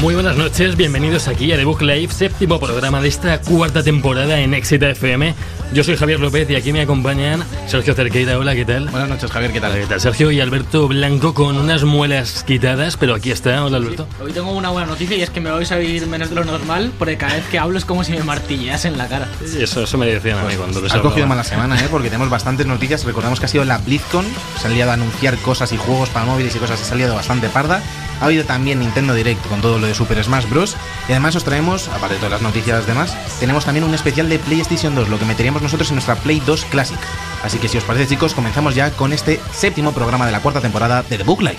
Muy buenas noches, bienvenidos aquí a The Book Live, séptimo programa de esta cuarta temporada en Exita FM. Yo soy Javier López y aquí me acompañan Sergio Cerqueira. Hola, ¿qué tal? Buenas noches, Javier, ¿qué tal? ¿Qué tal, Sergio? Y Alberto Blanco con unas muelas quitadas, pero aquí está. Hola, Alberto. Hoy tengo una buena noticia y es que me vais a oír menos de lo normal porque cada vez que hablo es como si me martilleas en la cara. Eso, eso me decían a mí cuando les Has cogido mala semana, ¿eh? Porque tenemos bastantes noticias. Recordamos que ha sido la BlizzCon. Se han liado a anunciar cosas y juegos para móviles y cosas. Se ha liado bastante parda. Ha habido también Nintendo Direct con todo lo Super Smash Bros. Y además os traemos, aparte de todas las noticias demás, tenemos también un especial de PlayStation 2, lo que meteríamos nosotros en nuestra Play 2 Classic. Así que si os parece, chicos, comenzamos ya con este séptimo programa de la cuarta temporada de The Book Live.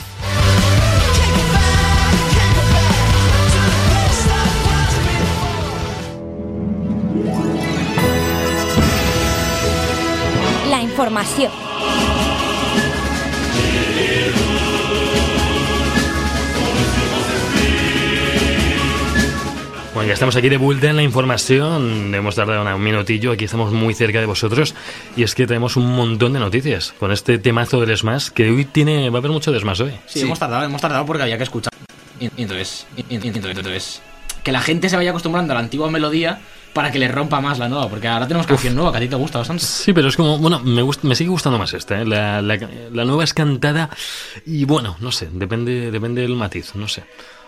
La información. Bueno, ya estamos aquí de vuelta en la información. Hemos tardado un minutillo, aquí estamos muy cerca de vosotros. Y es que tenemos un montón de noticias con este temazo del Smash, que hoy tiene, va a haber mucho de Smash hoy. Sí, hemos tardado, hemos tardado porque había que escuchar. Y, y entonces, y- entonces, que la gente se vaya acostumbrando a la antigua melodía para que le rompa más la nueva, porque ahora tenemos canción nueva que a ti te gusta bastante. Sí, pero es como, bueno, me, me sigue gustando más esta, ¿eh? la, la- la nueva es cantada y bueno, no sé, depende, depende del matiz, no sé.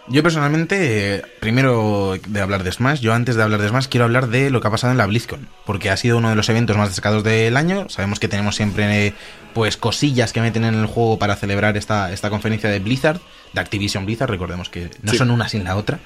Yo personalmente, eh, primero de hablar de Smash, yo antes de hablar de Smash quiero hablar de lo que ha pasado en la BlizzCon, porque ha sido uno de los eventos más destacados del año. Sabemos que tenemos siempre eh, pues cosillas que meten en el juego para celebrar esta, esta conferencia de Blizzard, de Activision Blizzard, recordemos que no Sí. son una sin la otra.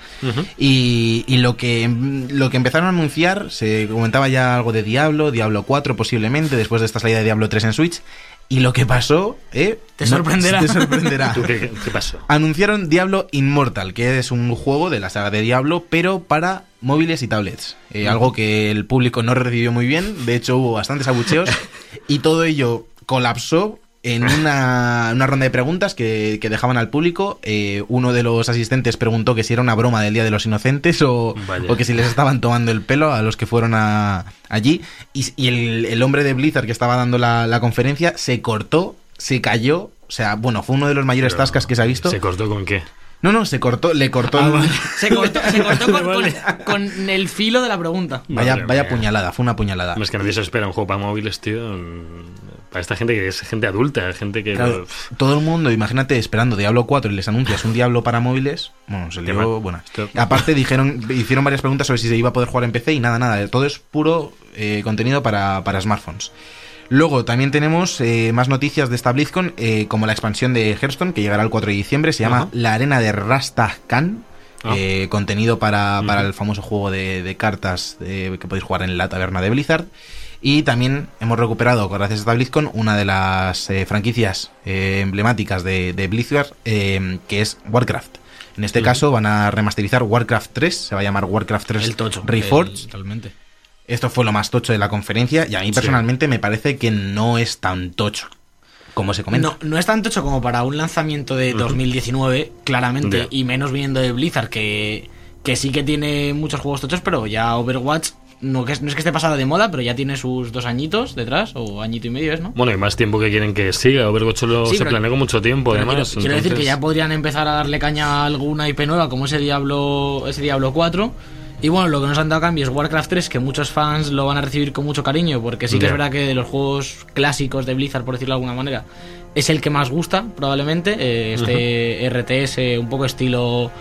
Y lo que lo que empezaron a anunciar, se comentaba ya algo de Diablo, Diablo 4 posiblemente, después de esta salida de Diablo 3 en Switch. Y lo que pasó, ¿eh? Te No- sorprenderá. Te sorprenderá. ¿Tú qué, qué pasó? Anunciaron Diablo Immortal, que es un juego de la saga de Diablo, pero para móviles y tablets. Eh, Algo que el público no recibió muy bien, de hecho hubo bastantes abucheos, y todo ello colapsó en una, una ronda de preguntas que, que dejaban al público. Eh, uno de los asistentes preguntó que si era una broma del Día de los Inocentes o, que si les estaban tomando el pelo a los que fueron a, allí. Y, y el, el hombre de Blizzard que estaba dando la, la conferencia se cortó, se cayó. O sea, bueno, fue uno de los mayores Pero, tascas que se ha visto. ¿Se cortó con qué? No, no, se cortó, le cortó. el- Se cortó, se cortó con, Vale. con- con el filo de la pregunta. Vaya, Madre vaya mía. puñalada, fue una puñalada. Es que nadie se espera un juego para móviles, tío. Para esta gente que es gente adulta, gente que... Claro, todo el mundo, imagínate, esperando Diablo 4 y les anuncias un Diablo para móviles. Bueno, se mal. bueno. Aparte dijeron, hicieron varias preguntas sobre si se iba a poder jugar en PC y nada, nada. Todo es puro eh, contenido para, para smartphones. Luego también tenemos eh, más noticias de esta BlizzCon, eh, como la expansión de Hearthstone, que llegará el 4 de diciembre. Se llama. La Arena de Rastakhan. Ah. eh, contenido para, para el famoso juego de, de cartas de- que podéis jugar en la taberna de Blizzard. Y también hemos recuperado, gracias a esta BlizzCon, una de las eh, franquicias eh, emblemáticas de, de Blizzard, eh, que es Warcraft. En este caso van a remasterizar Warcraft 3, se va a llamar Warcraft 3 El tocho. Reforged. el- Totalmente. Esto fue lo más tocho de la conferencia y a mí personalmente me parece que no es tan tocho como se comenta. No, no es tan tocho como para un lanzamiento de 2019, claramente, y menos viniendo de Blizzard, que, que sí que tiene muchos juegos tochos, pero ya Overwatch no, que es, no es que esté pasada de moda, pero ya tiene sus dos añitos detrás, o añito y medio es, ¿no? Bueno, y más tiempo que quieren que siga. Overwatch lo, Sí, se pero- planeó con mucho tiempo, además. quiero, quiero decir que ya podrían empezar a darle caña a alguna IP nueva, como ese Diablo, ese Diablo 4. Y bueno, lo que nos han dado a cambio es Warcraft 3, que muchos fans lo van a recibir con mucho cariño, porque sí que es verdad que de los juegos clásicos de Blizzard, por decirlo de alguna manera, es el que más gusta, probablemente. Eh, este RTS, un poco estilo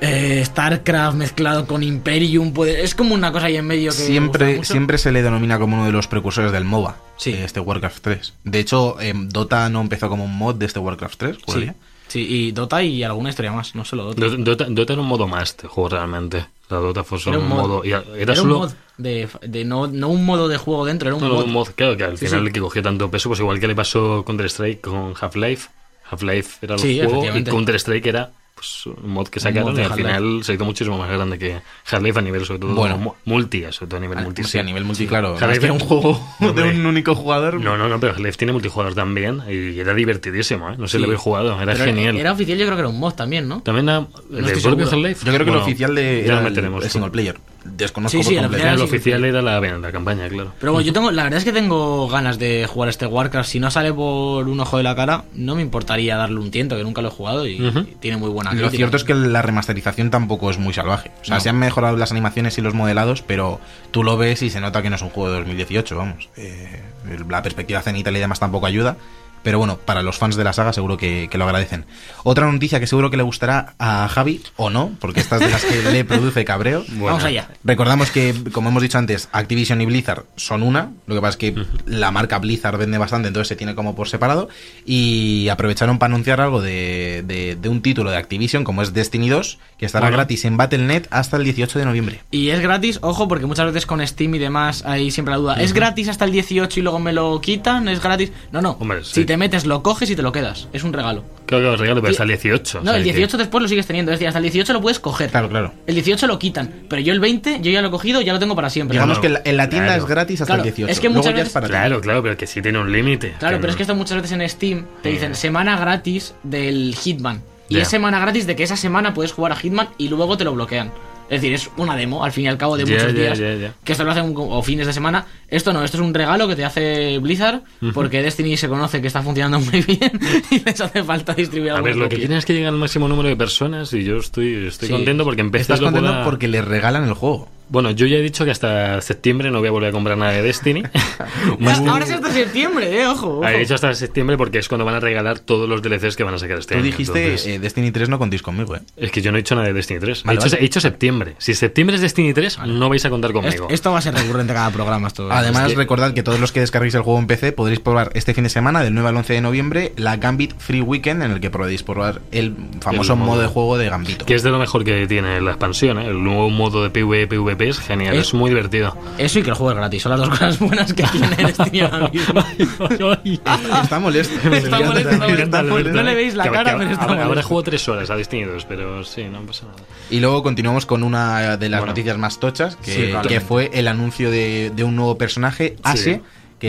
eh, StarCraft mezclado con Imperium, puede, es como una cosa ahí en medio que. Siempre, siempre se le denomina como uno de los precursores del MOBA, Sí. eh, este Warcraft 3. De hecho, em, Dota no empezó como un mod de este Warcraft 3, Sí. Sí, y Dota y alguna historia más, no solo Dota. Dota, Dota- era un modo más de juego realmente. La Dota fue solo un mod. modo. Era, Era, solo. un mod de, de no, no un modo de juego dentro, era un no, mod. un mod, claro, que al Sí, final sí. que cogió tanto peso, pues igual que le pasó Counter-Strike con Half-Life. Half-Life era el Sí, juego y. Counter-Strike era pues, un mod que sacaron mod y al final se hizo muchísimo más grande que Half-Life a nivel, sobre todo, Bueno. mu- multi, sobre todo a nivel multi. Sí, a nivel multi, claro. Half-Life era un juego de un único jugador. No, no, no, pero Half-Life tiene multijugador también y era divertidísimo, ¿eh? No sé, Sí. lo habéis jugado, era Pero genial. Era oficial, yo creo que era un mod también, ¿no? También era el propio seguro. Half-Life. Yo creo que Bueno, el oficial de ya era lo el, meteremos. el single player. Desconozco Sí, sí, por el completo. El sí, oficial era la, la campaña, claro. Pero bueno, yo tengo, la verdad es que tengo ganas de jugar este Warcraft. Si no sale por un ojo de la cara, no me importaría darle un tiento, que nunca lo he jugado y, tiene muy buena Lo crítica. cierto es que la remasterización tampoco es muy salvaje. O sea, No. se han mejorado las animaciones y los modelados, pero tú lo ves y se nota que no es un juego de 2018, vamos. Eh, la perspectiva cenital y demás tampoco ayuda. Pero bueno, para los fans de la saga seguro que, que lo agradecen. Otra noticia que seguro que le gustará a Javi, o no, porque esta es de las que le produce cabreo. Vamos allá. Recordamos que, como hemos dicho antes, Activision y Blizzard son una. Lo que pasa es que la marca Blizzard vende bastante, entonces se tiene como por separado. Y aprovecharon para anunciar algo de, de- de un título de Activision, como es Destiny 2, que estará Bueno. gratis en Battle.net hasta el 18 de noviembre. Y es gratis, ojo, porque muchas veces con Steam y demás hay siempre la duda. ¿Es gratis hasta el 18 y luego me lo quitan? ¿Es gratis? No, no. Hombre, sí. Si te metes, lo coges y te lo quedas. Es un regalo. Creo que os regalo, pero Sí. hasta el 18. o No, sea el que- 18 después lo sigues teniendo. Es decir, hasta el 18 lo puedes coger. Claro, claro. El 18 lo quitan. Pero yo el 20, yo ya lo he cogido, ya lo tengo para siempre. Digamos que en la, en la tienda claro. es gratis hasta Claro, el 18. es que Luego muchas ya es veces- ti. Claro, claro, pero que sí tiene un límite. Claro, pero no- es que esto muchas veces en Steam te dicen semana gratis del Hitman. Y es semana gratis de que esa semana puedes jugar a Hitman y luego te lo bloquean. Es decir, es una demo, al fin y al cabo, de muchos días. ya, ya. Que esto lo hacen o fines de semana. Esto no, esto es un regalo que te hace Blizzard, porque Destiny se conoce que está funcionando muy bien y les hace falta distribuir A ver, lo que copias. tiene es que llegar al máximo número de personas y yo estoy, estoy Sí. contento porque empecé Estás contento porque le regalan el juego. Bueno, yo ya he dicho que hasta septiembre no voy a volver a comprar nada de Destiny. Ah, Ahora es hasta septiembre, eh, ojo. ojo. He dicho hasta septiembre porque es cuando van a regalar todos los DLCs que van a sacar este Tú año. dijiste Entonces, eh, Destiny 3 no contéis conmigo, ¿eh? Es que yo no he dicho nada de Destiny 3. Vale, he, dicho, vale. he dicho septiembre. Si septiembre es Destiny 3, no vais a contar conmigo. esto va a ser recurrente cada programa. Esto, Además, es que- recordad que todos los que descarguéis el juego en PC podréis probar este fin de semana, del 9 al 11 de noviembre, la Gambit Free Weekend, en el que podréis probar el famoso El modo- modo de juego de Gambito. Que es de lo mejor que tiene la expansión, ¿eh? El nuevo modo de PvE, PvP es genial, Eh, es muy divertido. Eso y que el juego es gratis. Son las dos cosas buenas que tiene Destiny ahora mismo. Está molesto. Está molesto, está molesto. molesto. No le veis la Que- cara, que pero está molesto. juego tres horas a Destiny 2, pero sí, no pasa nada. Y luego continuamos con una de las Bueno. noticias más tochas, que, Sí, que fue el anuncio de, de un nuevo personaje, Ase,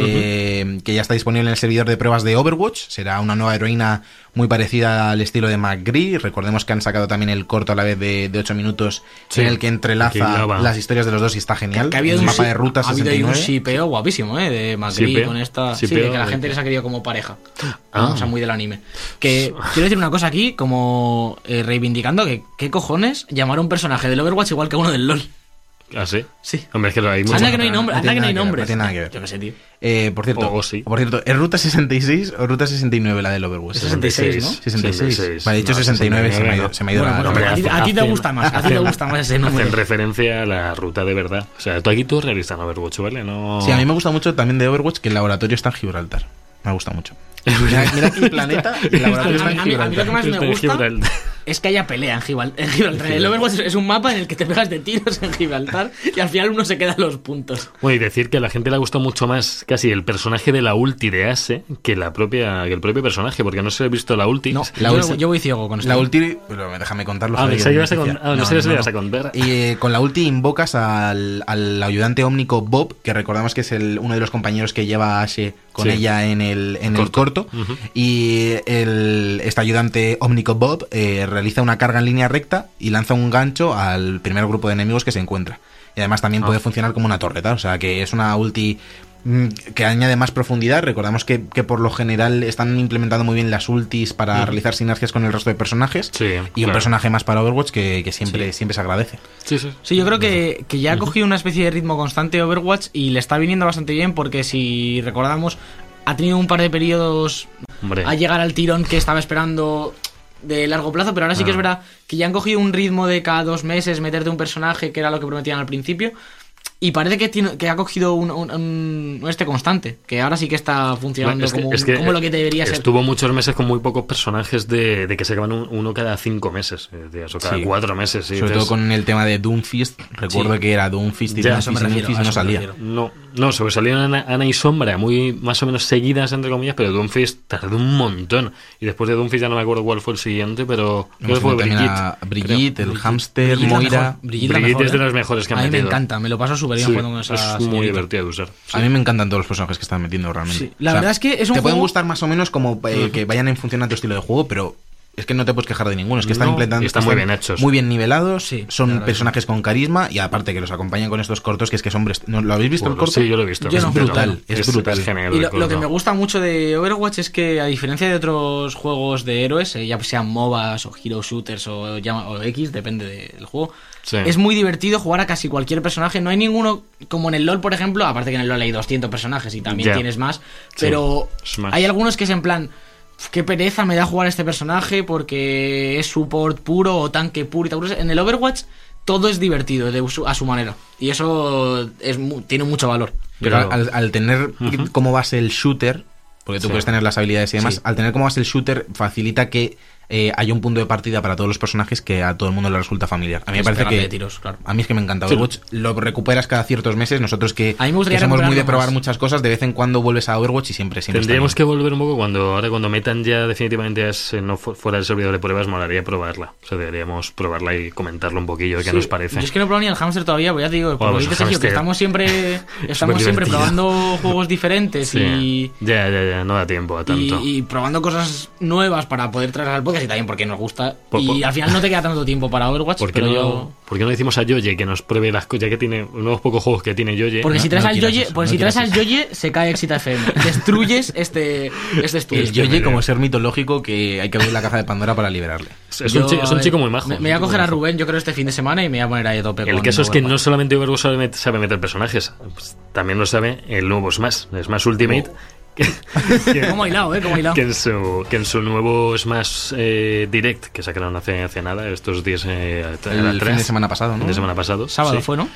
que, que ya está disponible en el servidor de pruebas de Overwatch. Será una nueva heroína muy parecida al estilo de McGree. Recordemos que han sacado también el corto a la vez de, de 8 minutos Sí, en el que que entrelaza las historias de los dos y está genial. Que ha habido un un mapa de ruta ha habido ahí un 69. shipeo guapísimo, ¿eh? De Shipeo, con esta. Sí, shipeo que la gente les ha querido como pareja. Ah. O sea, muy del anime. Que quiero decir una cosa aquí, como eh, reivindicando que qué cojones llamar a un personaje del Overwatch igual que uno del LOL. ¿Ah, sí? Sí. Hombre, es que hay mucho. Anda que no hay nombre, no anda tiene que no hay nada que ver, nombre. no tiene nada que ver. Yo qué sé, tío. Eh, por cierto, O- o sí. por cierto, ¿es ruta 66 o ruta 69 la del Overwatch? 66, ¿no? 66. Vale, he dicho No, 69, se me ha ido, 69, se me ha ido Bueno, la- hombre, a ti, a ti te gusta más, a ti te hacen- gusta más ese número. Hacen referencia a la ruta de verdad. O sea, tú aquí tú realizas en Overwatch, ¿vale? No... Sí, a mí me gusta mucho también de Overwatch que el laboratorio está en Gibraltar. Me gusta mucho. Mira, mira aquí el planeta y el laboratorio está en A mí- a mí lo que Gibraltar. más me gusta Gibraltar. Es que haya pelea en Gibral- en Gibraltar. El Overwatch es- es un mapa en el que te pegas de tiros en Gibraltar y al final uno se queda los puntos. Bueno, y decir que a la gente le ha gustado mucho más casi el personaje de la ulti de Ase que la propia que el propio personaje, porque no se ha visto la ulti. No, La yo, ulti- yo voy ciego con esto. La ulti, pero déjame contarlo. Ah, que ibas a con- ah, no sé si ibas a contar. Y eh, con la ulti invocas al, al ayudante ómnico Bob, que recordamos que es el, uno de los compañeros que lleva a Ashe con Sí. ella en el, en el corto. Y el, este ayudante ómnico Bob eh, realiza una carga en línea recta y lanza un gancho al primer grupo de enemigos que se encuentra. Y además también Ah. puede funcionar como una torreta, o sea que es una ulti que añade más profundidad. Recordamos que, que por lo general están implementando muy bien las ultis para realizar sinergias con el resto de personajes. Sí, y un personaje más para Overwatch que, que siempre, siempre se agradece. Sí, sí. Sí, yo creo que, que ya ha cogido una especie de ritmo constante Overwatch y le está viniendo bastante bien porque si recordamos ha tenido un par de periodos Hombre. a llegar al tirón que estaba esperando de largo plazo, pero ahora sí que Ah. es verdad que ya han cogido un ritmo de cada dos meses meterte un personaje que era lo que prometían al principio Y parece que, tiene, que ha cogido un, un- un- un este constante, que ahora sí que está funcionando Es que- como, es que como lo que debería ser. Estuvo muchos meses con muy pocos personajes de, de que se acaban un- uno cada cinco meses, eh, o cada Sí. cuatro meses. Sobre dices, todo con el tema de Doomfist. Recuerdo Sí. que era Doomfist y Ya, Doomfist refiero, Doomfist no salía. No, no, sobresalieron Ana, Ana y Sombra, muy más o menos seguidas, entre comillas, pero Doomfist tardó un montón. Y después de Doomfist ya no me acuerdo cuál fue el siguiente, pero creo que fue Brigitte. creo. el hámster, Brigitte la Moira. mejor, Brigitte la Brigitte mejor, es de ¿eh? las mejores que han A mí me encanta, me lo paso súper Sí, jugando con esa es muy señorita. divertido de usar. A mí me encantan todos los personajes que están metiendo realmente. Sí, la verdad es que es un Te pueden juego- gustar más o menos como eh, que vayan en función a tu estilo de juego, pero es que no te puedes quejar de ninguno. Es que están No, implementando. están muy bien hechos. Muy bien nivelados. Sí, son personajes con carisma y aparte que los acompañan con estos cortos que es que son. ¿No, ¿Lo habéis visto el corto? sí, yo lo he visto. Yo es no, brutal, es, brutal. Y el lo, lo que me gusta mucho de Overwatch es que, a diferencia de otros juegos de héroes, eh, ya sean MOBAs o Hero Shooters o, llama- o X, depende del juego, Sí. es muy divertido jugar a casi cualquier personaje. No hay ninguno, como en el LoL, por ejemplo, aparte que en el LoL hay 200 personajes y también tienes más, pero hay algunos que es en plan. "Uf, Qué pereza me da jugar a este personaje porque es support puro o tanque puro y tal. En el Overwatch todo es divertido de su- a su manera. Y eso es tiene mucho valor. Pero al, al tener como base el shooter, porque tú Sí. puedes tener las habilidades y demás, Sí. al tener como base el shooter facilita que eh, haya un punto de partida para todos los personajes que a todo el mundo le resulta familiar. A mí me parece que de tiros, claro. a mí es que me encanta Sí. Overwatch. Lo recuperas cada ciertos meses. Nosotros que, A mí me gustaría que somos muy de probar más. muchas cosas, de vez en cuando vuelves a Overwatch y siempre siempre Tendríamos que volver un poco cuando ahora cuando metan ya definitivamente es, eh, no fu- fuera del servidor de pruebas, molaría probarla. O sea, deberíamos probarla y comentarlo un poquillo, qué Sí, nos parece. Yo es que no he probado ni el hamster todavía, pues ya te digo, Vamos, que el dices, Sergio, que estamos siempre, estamos siempre probando juegos diferentes Sí. y, Ya, ya, ya, no da tiempo a tanto. y, y probando cosas nuevas para poder traer al podcast y también porque nos gusta. Y al final no te queda tanto tiempo para Overwatch, ¿Por qué, pero no, yo... por qué no decimos a Yoye que nos pruebe las cosas, ya que tiene unos pocos juegos que tiene Yoye? Porque No, si traes no al Yoye, eso, porque no si traes al Yoye, se cae Exita FM. Destruyes este, este estudio. El Yoye como ser mitológico que hay que abrir la caja de Pandora para liberarle. Es, Yo, un, chi- es un chico muy majo. Me, me voy a chico coger a. Rubén, yo creo, este fin de semana y me voy a poner ahí a tope El caso es que no solamente Overwatch sabe, met- sabe meter personajes, pues, también lo sabe el nuevo Smash, Smash Ultimate. Que, que- Como hilado, eh, como hilado. que en su, que en su nuevo Smash eh, Direct, que sacaron hace, hace nada, estos días eh, El fin de semana pasado, ¿no? fin de semana pasado. Sábado sí. fue, ¿no?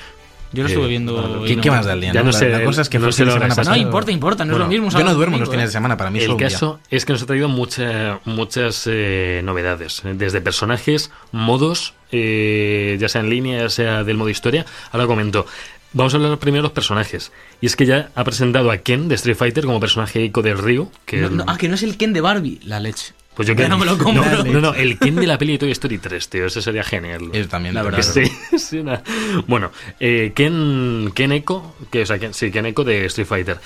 Yo lo Eh, estuve viendo. bueno, ¿Qué, más da el día? Ya no sé- la, cosa es que no sé la semana importa, importa, no es lo mismo. Yo no duermo los fines ¿eh? de semana, para mí es El caso es que nos ha traído mucha- muchas eh, novedades, eh, desde personajes, modos, eh, ya sea en línea, ya sea del modo historia. Ahora comento. Vamos a hablar primero de los personajes. Y es que ya ha presentado a Ken de Street Fighter como personaje ico del Ryu. Que No, no, ah, que no es el Ken de Barbie, la leche. pues yo Ya que no me lo compro. No, no, no, el Ken de la peli de Toy Story 3, tío. Ese sería genial. También, La verdad. Sí, sí, una- Bueno, eh, Ken, Ken Echo, que, o sea, Ken- sí, Ken Echo de Street Fighter.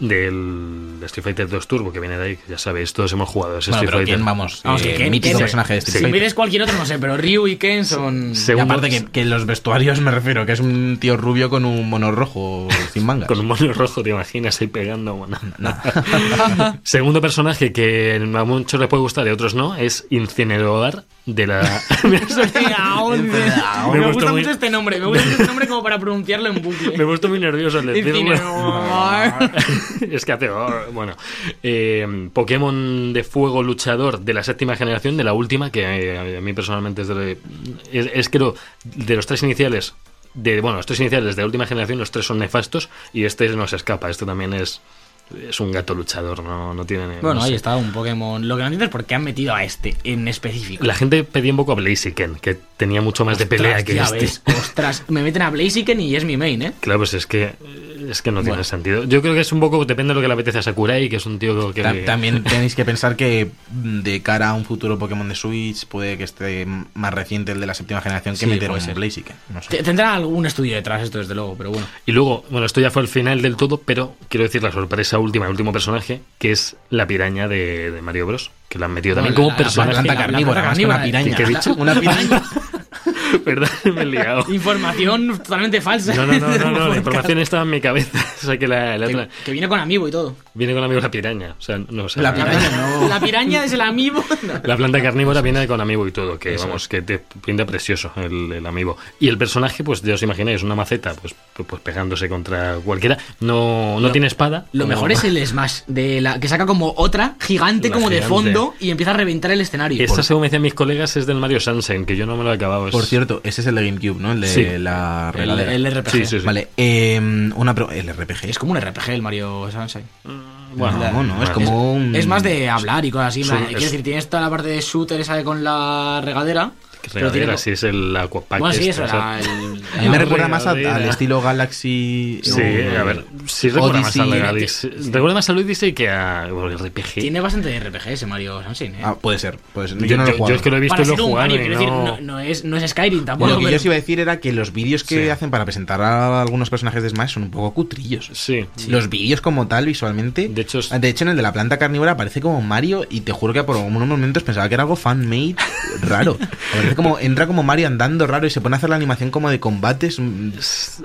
Del Street Fighter 2 Turbo, que viene de ahí, que ya sabéis, todos hemos jugado a ese Bueno, Street pero Fighter. ¿quién, vamos? Vamos, eh, que Ken- mítico Ken- personaje de Street Si me Fighter. dices cualquier otro, no sé, pero Ryu y Ken son. Y aparte que, que los vestuarios me refiero, que es un tío rubio con un mono rojo sin mangas. Con un mono rojo, te imaginas ahí pegando. Bueno. Segundo personaje que a muchos les puede gustar y a otros no, es Incineroar de la. Me, gusta muy- mucho este nombre, me gusta este nombre como para pronunciarlo en bucle. Me he puesto muy nervioso al decirlo. Es que hace. bueno. Eh, Pokémon de fuego luchador de la séptima generación, de la última, que eh, a mí personalmente es de. Es, es creo, de los tres iniciales. De, bueno, los tres iniciales de la última generación, los tres son nefastos y este no se escapa. Este también es. Es un gato luchador, no, no tiene. Bueno, no ahí sé. está, un Pokémon. Lo que no entiendo es por qué han metido a este en específico. La gente pedía un poco a Blaziken, que tenía mucho más de pelea que ya este. ves, ostras, me meten a Blaziken y es mi main, ¿eh? Claro, pues es que es que no tiene sentido. Yo creo que es un poco depende de lo que le apetece a Sakurai, que es un tío que Ta- También tenéis que pensar que mm, de cara a un futuro Pokémon de Switch puede que esté más reciente el de la séptima generación que Sí, meter un ser. Blaziken. No sé. Te- Tendrá algún estudio detrás esto, desde luego, pero bueno. Y luego, bueno, esto ya fue el final del todo, pero quiero decir la sorpresa última, el último personaje, que es la piraña de, de Mario Bros. Que la han metido también como la- la personaje. la- carnívora, planta más que una carnívora. piraña. ¿Qué he dicho? Una piraña. Perdón, me he liado. Información totalmente falsa. No, no, no, no, no, la información estaba en mi cabeza. o sea, que la, la Que, otra- que viene con amiibo y todo. viene con amigo la piraña. O sea, no sé. La piraña no. La piraña es el amiibo. La planta carnívora viene con amiibo y todo, que Eso vamos, que te pinta precioso el, el amiibo. Y el personaje, pues ya os imagináis, una maceta, pues, pues, pegándose contra cualquiera. No, no tiene espada. Lo como- mejor es el Smash, de la, que saca como otra gigante La como de fondo y empieza a reventar el escenario. Esta, según me decían mis colegas, es del Mario Sunshine, que yo no me lo he acabado. es- Por cierto, ese es el de GameCube, ¿no? El de Sí. la el, regadera. el RPG. Sí, sí, sí. Vale, eh, una pro- el RPG. Es como un RPG el Mario Sunshine. Bueno, no, no, es como un... Es más de hablar y cosas así. Es- Quiero decir, tienes toda la parte de shooter esa de con la regadera. Que pero tiene regadera, sí, es el Aquapack. Bueno, sí, este, eso o sea, era el. A mí me recuerda más a- al estilo Galaxy... Sí, o- a ver, sí recuerda más Odyssey. a la Tiene- Galaxy. Recuerda más a Odyssey que a bueno, RPG. Tiene bastante de RPG ese Mario Sunshine, ¿eh? Ah, puede ser, puede ser. Yo, yo, no lo he yo- jugado. yo es que lo he visto Para y lo he ser un jugado. Mario, y quiero decir, no- es, no es Skyrim Bueno, tampoco. lo que yo pero- os iba a decir era que los vídeos que Sí. hacen para presentar a algunos personajes de Smash son un poco cutrillos. Sí. Los vídeos como tal, visualmente. De hecho, es- de hecho, en el de la planta carnívora aparece como Mario y te juro que por unos momentos pensaba que era algo fan-made raro. Como, entra como Mario andando raro y se pone a hacer la animación como de combates. mm,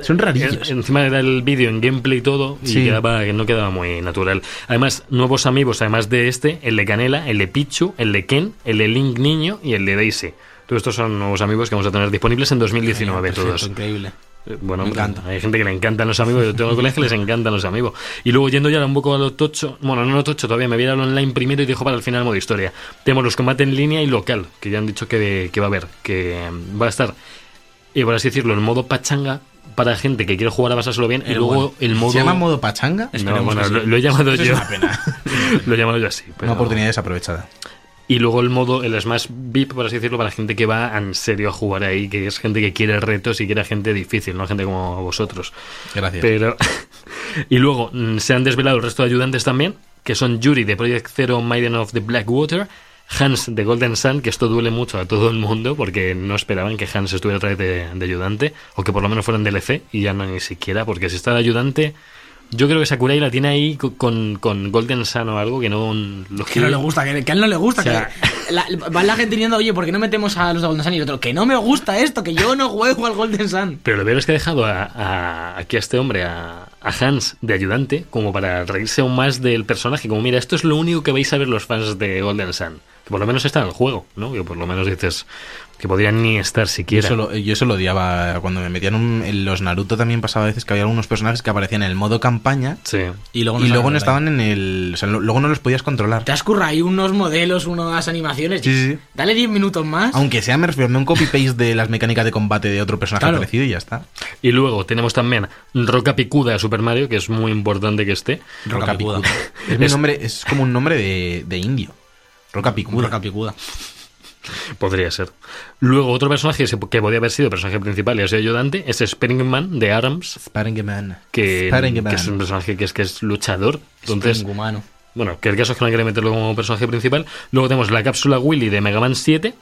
Son rarillos. En- Encima era el vídeo en gameplay y todo, y Sí. quedaba, que no quedaba muy natural. Además, nuevos amigos, además de este, el de Canela, el de Pichu, el de Ken, el de Link Niño y el de Daisy. Todos estos son nuevos amigos que vamos a tener disponibles en 2019 Perfecto, todos. Increíble. Eh, Bueno, Me encanta. hay gente que le encantan los amigos, yo tengo colegas que les encantan los amigos. Y luego yendo ya un poco a lo tocho, bueno, no lo tocho todavía, me voy a ir online primero y dejo para el final el modo historia. Tenemos los combates en línea y local, que ya han dicho que, que va a haber, que mm, va a estar, y por así decirlo, el modo pachanga para gente que quiere jugar a pasárselo bien, y luego bueno. el modo... ¿Se llama modo pachanga? No, bueno, lo, lo he llamado yo. es una pena. lo he llamado yo así. pero- Una oportunidad desaprovechada. Y luego el modo, el Smash VIP, por así decirlo, para gente que va en serio a jugar ahí, que es gente que quiere retos y quiere gente difícil, no gente como vosotros. Gracias. Pero. y luego mm, se han desvelado el resto de ayudantes también, que son Yuri de Project Zero Maiden of the Blackwater, Hans de Golden Sun, que esto duele mucho a todo el mundo porque no esperaban que Hans estuviera otra vez de, de ayudante, o que por lo menos fuera en DLC, y ya no ni siquiera, porque si está de ayudante. Yo creo que Sakurai la tiene ahí co- con, con Golden Sun o algo que no. Que no le gusta, que, que a él no le gusta. O sea- que la, va la gente diciendo, oye, ¿por qué no metemos a los de Golden Sun? Y el otro, que no me gusta esto, que yo no juego al Golden Sun. Pero lo peor es que ha dejado a, a- aquí a este hombre, a, a Hans, de ayudante, como para reírse aún más del personaje. Como, mira, esto es lo único que vais a ver los fans de Golden Sun. Que por lo menos está en el juego, ¿no? Que por lo menos dices que podrían ni estar Yo siquiera. eso, lo, yo eso lo odiaba cuando me metían un- en los Naruto también pasaba a veces que había algunos personajes que aparecían en el modo campaña Sí. Y luego y luego no estaban en el o sea, lo- luego no los podías controlar Te has currado ahí unos modelos, unas animaciones. Sí, sí, sí. Dale 10 minutos más. aunque sea me refiero no un copy paste de las mecánicas de combate de otro personaje Claro. parecido y ya está Y luego tenemos también Roca Picuda de Super Mario, que es muy importante que esté. Roca Picuda. Picuda es, mi Es- nombre es como un nombre de, de indio Roca Picuda Roca picuda. Podría ser. Luego, otro personaje que podía haber sido personaje principal y ha sido ayudante es Springman de Arms, Sparingman que, que es un personaje que es, que es luchador. Entonces. Bueno, que el caso es que no quiere meterlo como personaje principal. Luego tenemos la cápsula Willy de Mega Man 7.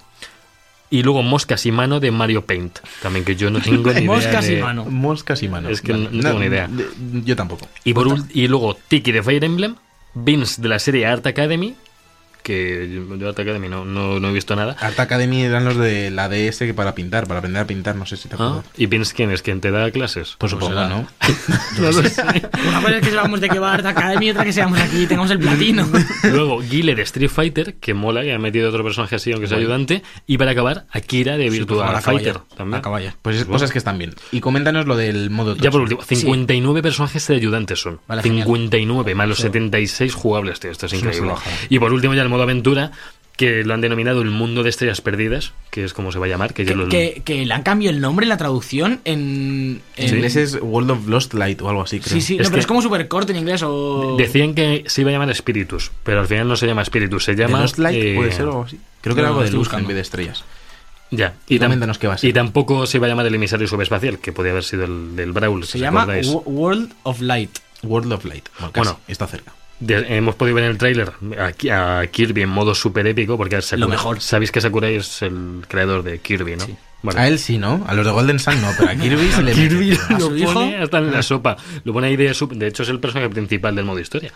Y luego Moscas y Mano de Mario Paint. También que yo no tengo ni idea. Moscas y Mano. moscas y manos Es que no- no tengo ni idea. de- yo tampoco Y, por ul- y luego Tiki de Fire Emblem. Vince de la serie Art Academy. Que yo Art Academy no, no, no he visto nada. Art Academy eran los de la DS que para pintar para aprender a pintar no sé si te Ah, acuerdas ¿Y Vince quién es? ¿Quién te da clases? pues supongo será. no No lo sé. Una cosa es que sepamos de qué va Art Academy otra que seamos aquí y tengamos el platino. Luego Guile de Street Fighter, que mola, que ha metido otro personaje así, aunque sea ayudante. Y para acabar, Akira de Virtua la Fighter. caballa. También. La caballa. pues es- cosas que están bien y coméntanos lo del modo Ya por último, 59 personajes de ayudantes son. Vale, genial. 59, más los 76 jugables, tío. Esto es increíble. salvajada. Y por último, ya el modo aventura, que lo han denominado el mundo de estrellas perdidas, que es como se va a llamar. Que, yo lo- Que, que le han cambiado el nombre en la traducción en... en- en inglés es World of Lost Light o algo así creo Sí, sí, Es no, pero que- es como súper corto en inglés o... Decían que se iba a llamar Spiritus, pero al final no se llama Spiritus, se ¿De llama. Lost Light eh, puede ser o algo así creo que no, era algo de luz buscando. en vez de estrellas Ya, y, tam- qué va a ser. y tampoco se iba a llamar el emisario subespacial, que podía haber sido el del Brawl. Se si llama World of Light. World of Light bueno, casi, Bueno. está cerca De- hemos podido ver en el tráiler a, a Kirby en modo super épico, porque Sakura- Lo mejor. Sabéis que Sakurai es el creador de Kirby, ¿no? Sí. Bueno. a él sí ¿no? a los de Golden Sun no pero a Kirby se le Kirby mete. ¿A lo su hijo? pone hasta en la sopa. Lo pone ahí de hecho es el personaje principal del modo historia.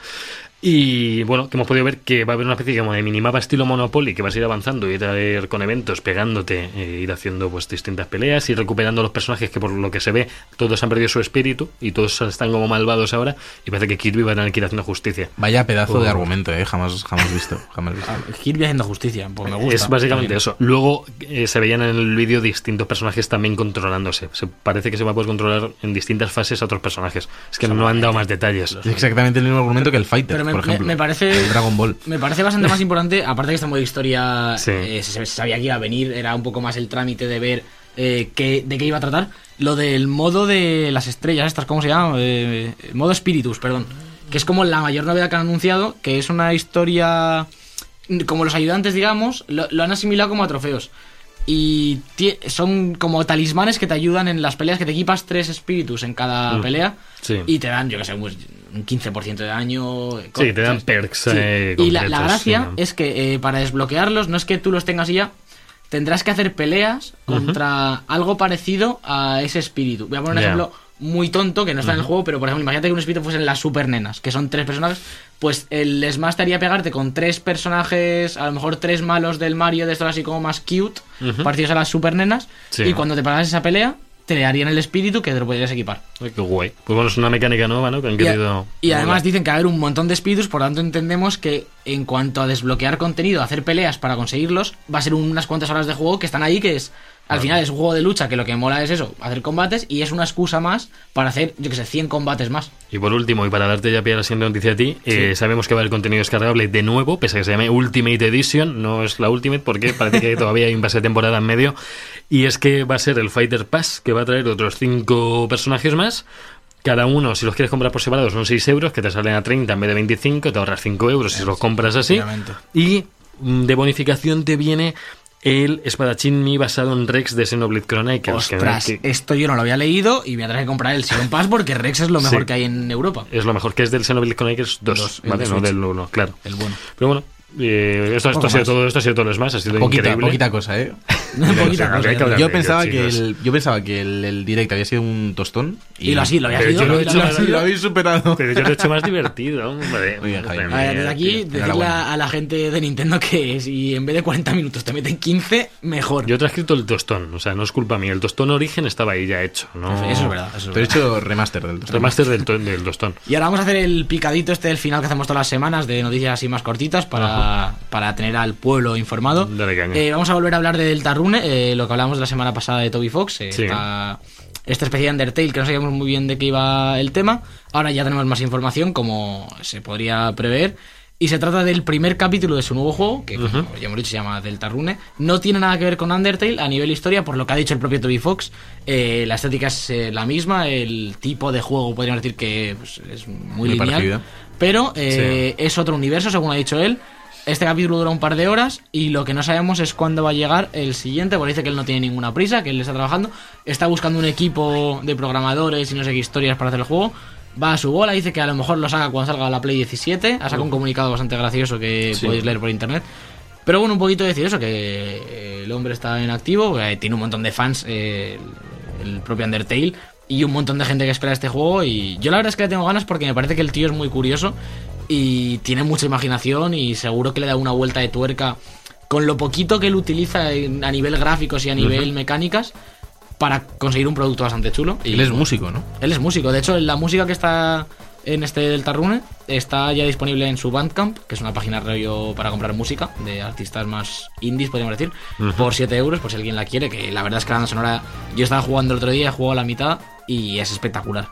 Y bueno, que hemos podido ver que va a haber una especie como de minimapa estilo Monopoly, que vas a ir avanzando, ir a ir con eventos, pegándote, eh, ir haciendo pues distintas peleas, y recuperando los personajes que por lo que se ve, todos han perdido su espíritu y todos están como malvados ahora, y parece que Kirby va a tener que ir haciendo justicia. Vaya pedazo de argumento, ¿eh? Jamás, jamás visto. Jamás visto. Ah, Kirby haciendo justicia, pues me gusta. Es básicamente eso. Luego eh, se veían en el vídeo distintos personajes también controlándose. Se, parece que se va a poder controlar en distintas fases a otros personajes. Es que no han dado más detalles. Es exactamente el mismo argumento que el Fighter, Pero me, por me- ejemplo. me parece. El Dragon Ball. Me parece bastante más importante, aparte que esta modo de historia Sí. eh, se, se sabía que iba a venir, era un poco más el trámite de ver eh, qué- de qué iba a tratar. Lo del modo de las estrellas, estas, ¿cómo se llama? Eh, modo Spiritus, perdón. Que es como la mayor novedad que han anunciado, que es una historia. Como los ayudantes, digamos, lo, lo han asimilado como a trofeos. Y son como talismanes que te ayudan en las peleas, que te equipas tres espíritus en cada Mm. pelea. Sí. Y te dan, yo que sé, un 15% de daño. Sí, te dan perks, Sí. eh, y la, la gracia es que eh, para desbloquearlos no es que tú los tengas y ya. Tendrás que hacer peleas contra algo parecido a ese espíritu. Voy a poner un ejemplo muy tonto que no está en el juego, pero por ejemplo, imagínate que un espíritu fuesen las super nenas, que son tres personajes. Pues el Smash te haría pegarte con tres personajes, a lo mejor tres malos del Mario, de estos así como más cute, Ujú. parecidos a las super nenas. Sí. Y cuando te pagas esa pelea, te darían el espíritu que te lo podrías equipar. Ay, qué guay. Pues bueno, es una mecánica nueva, ¿no? Que han Y, querido. y además dicen que va a haber un montón de espíritus, por tanto entendemos que en cuanto a desbloquear contenido, hacer peleas para conseguirlos, va a ser unas cuantas horas de juego que están ahí, que es... Al final es un juego de lucha que lo que mola es eso, hacer combates y es una excusa más para hacer, yo que sé, 100 combates más. Y por último, y para darte ya pie a la siguiente noticia a ti, eh, sabemos que va a haber contenido descargable de nuevo, pese a que se llame Ultimate Edition, no es la Ultimate porque parece que todavía hay un pase de temporada en medio, y es que va a ser el Fighter Pass, que va a traer otros cinco personajes más. Cada uno, si los quieres comprar por separado, son 6 euros, que te salen a 30 en vez de 25, te ahorras 5 euros si los compras así. Y mm, de bonificación te viene el espadachín Mi basado en Rex de Xenoblade Chronicles. Ostras, que- esto yo no lo había leído y me voy a tener que comprar el Season Pass porque Rex es lo mejor Sí. que hay en Europa. es lo mejor, que es del Xenoblade Chronicles 2, Dos, ¿vale? No del 1, claro. El bueno. Pero bueno, eh, esto, esto, ha sido más. todo, esto ha sido todo lo demás, ha sido Poquita, increíble. poquita cosa, ¿eh? Poquita cosa, Yo pensaba, ello, que el, yo pensaba que el, el direct había sido un tostón. Y lo así, lo había sido. yo lo he hecho más- habéis superado. Pero yo lo he hecho más divertido, hombre. Muy bien, Javi. Madre A ver, desde aquí, tío. decirle a, la gente de Nintendo que si en vez de 40 minutos te meten 15, mejor. Yo he transcrito el tostón, o sea, no es culpa mía. El tostón origen estaba ahí ya hecho, ¿no? Eso es verdad. Eso es Pero he hecho remaster del tostón. Remaster del, to- del tostón. Y ahora vamos a hacer el picadito este del final que hacemos todas las semanas de noticias así más cortitas para, para tener al pueblo informado. Eh, vamos a volver a hablar de Deltarune, eh, lo que hablamos la semana pasada de Toby Fox. eh, Sí. esta, esta especie de Undertale que no sabíamos muy bien de qué iba el tema. Ahora ya tenemos más información, como se podría prever. Y se trata del primer capítulo de su nuevo juego, que como ya hemos dicho se llama Deltarune. No tiene nada que ver con Undertale a nivel historia, por lo que ha dicho el propio Toby Fox. Eh, la estética es eh, la misma, el tipo de juego podríamos decir que pues, es muy, Muy lineal. Pero eh, es otro universo, según ha dicho él. Este capítulo dura un par de horas y lo que no sabemos es cuándo va a llegar el siguiente, porque dice que él no tiene ninguna prisa, que él está trabajando, está buscando un equipo de programadores y no sé qué historias para hacer el juego. Va a su bola, dice que a lo mejor lo saca cuando salga la Play 17, ha sacado un comunicado bastante gracioso que Sí. podéis leer por internet. Pero bueno, un poquito decir eso, que el hombre está en activo, tiene un montón de fans, eh, el propio Undertale, y un montón de gente que espera este juego. Y yo la verdad es que le tengo ganas porque me parece que el tío es muy curioso y tiene mucha imaginación y seguro que le da una vuelta de tuerca con lo poquito que él utiliza a nivel gráficos y a nivel mecánicas para conseguir un producto bastante chulo. Y, Él es músico, ¿no? él es músico. De hecho, la música que está en este Delta Rune está ya disponible en su Bandcamp, que es una página rollo para comprar música de artistas más indies, podríamos decir, por 7 euros, por si alguien la quiere. Que la verdad es que la banda sonora. Yo estaba jugando el otro día, he jugado a la mitad y es espectacular.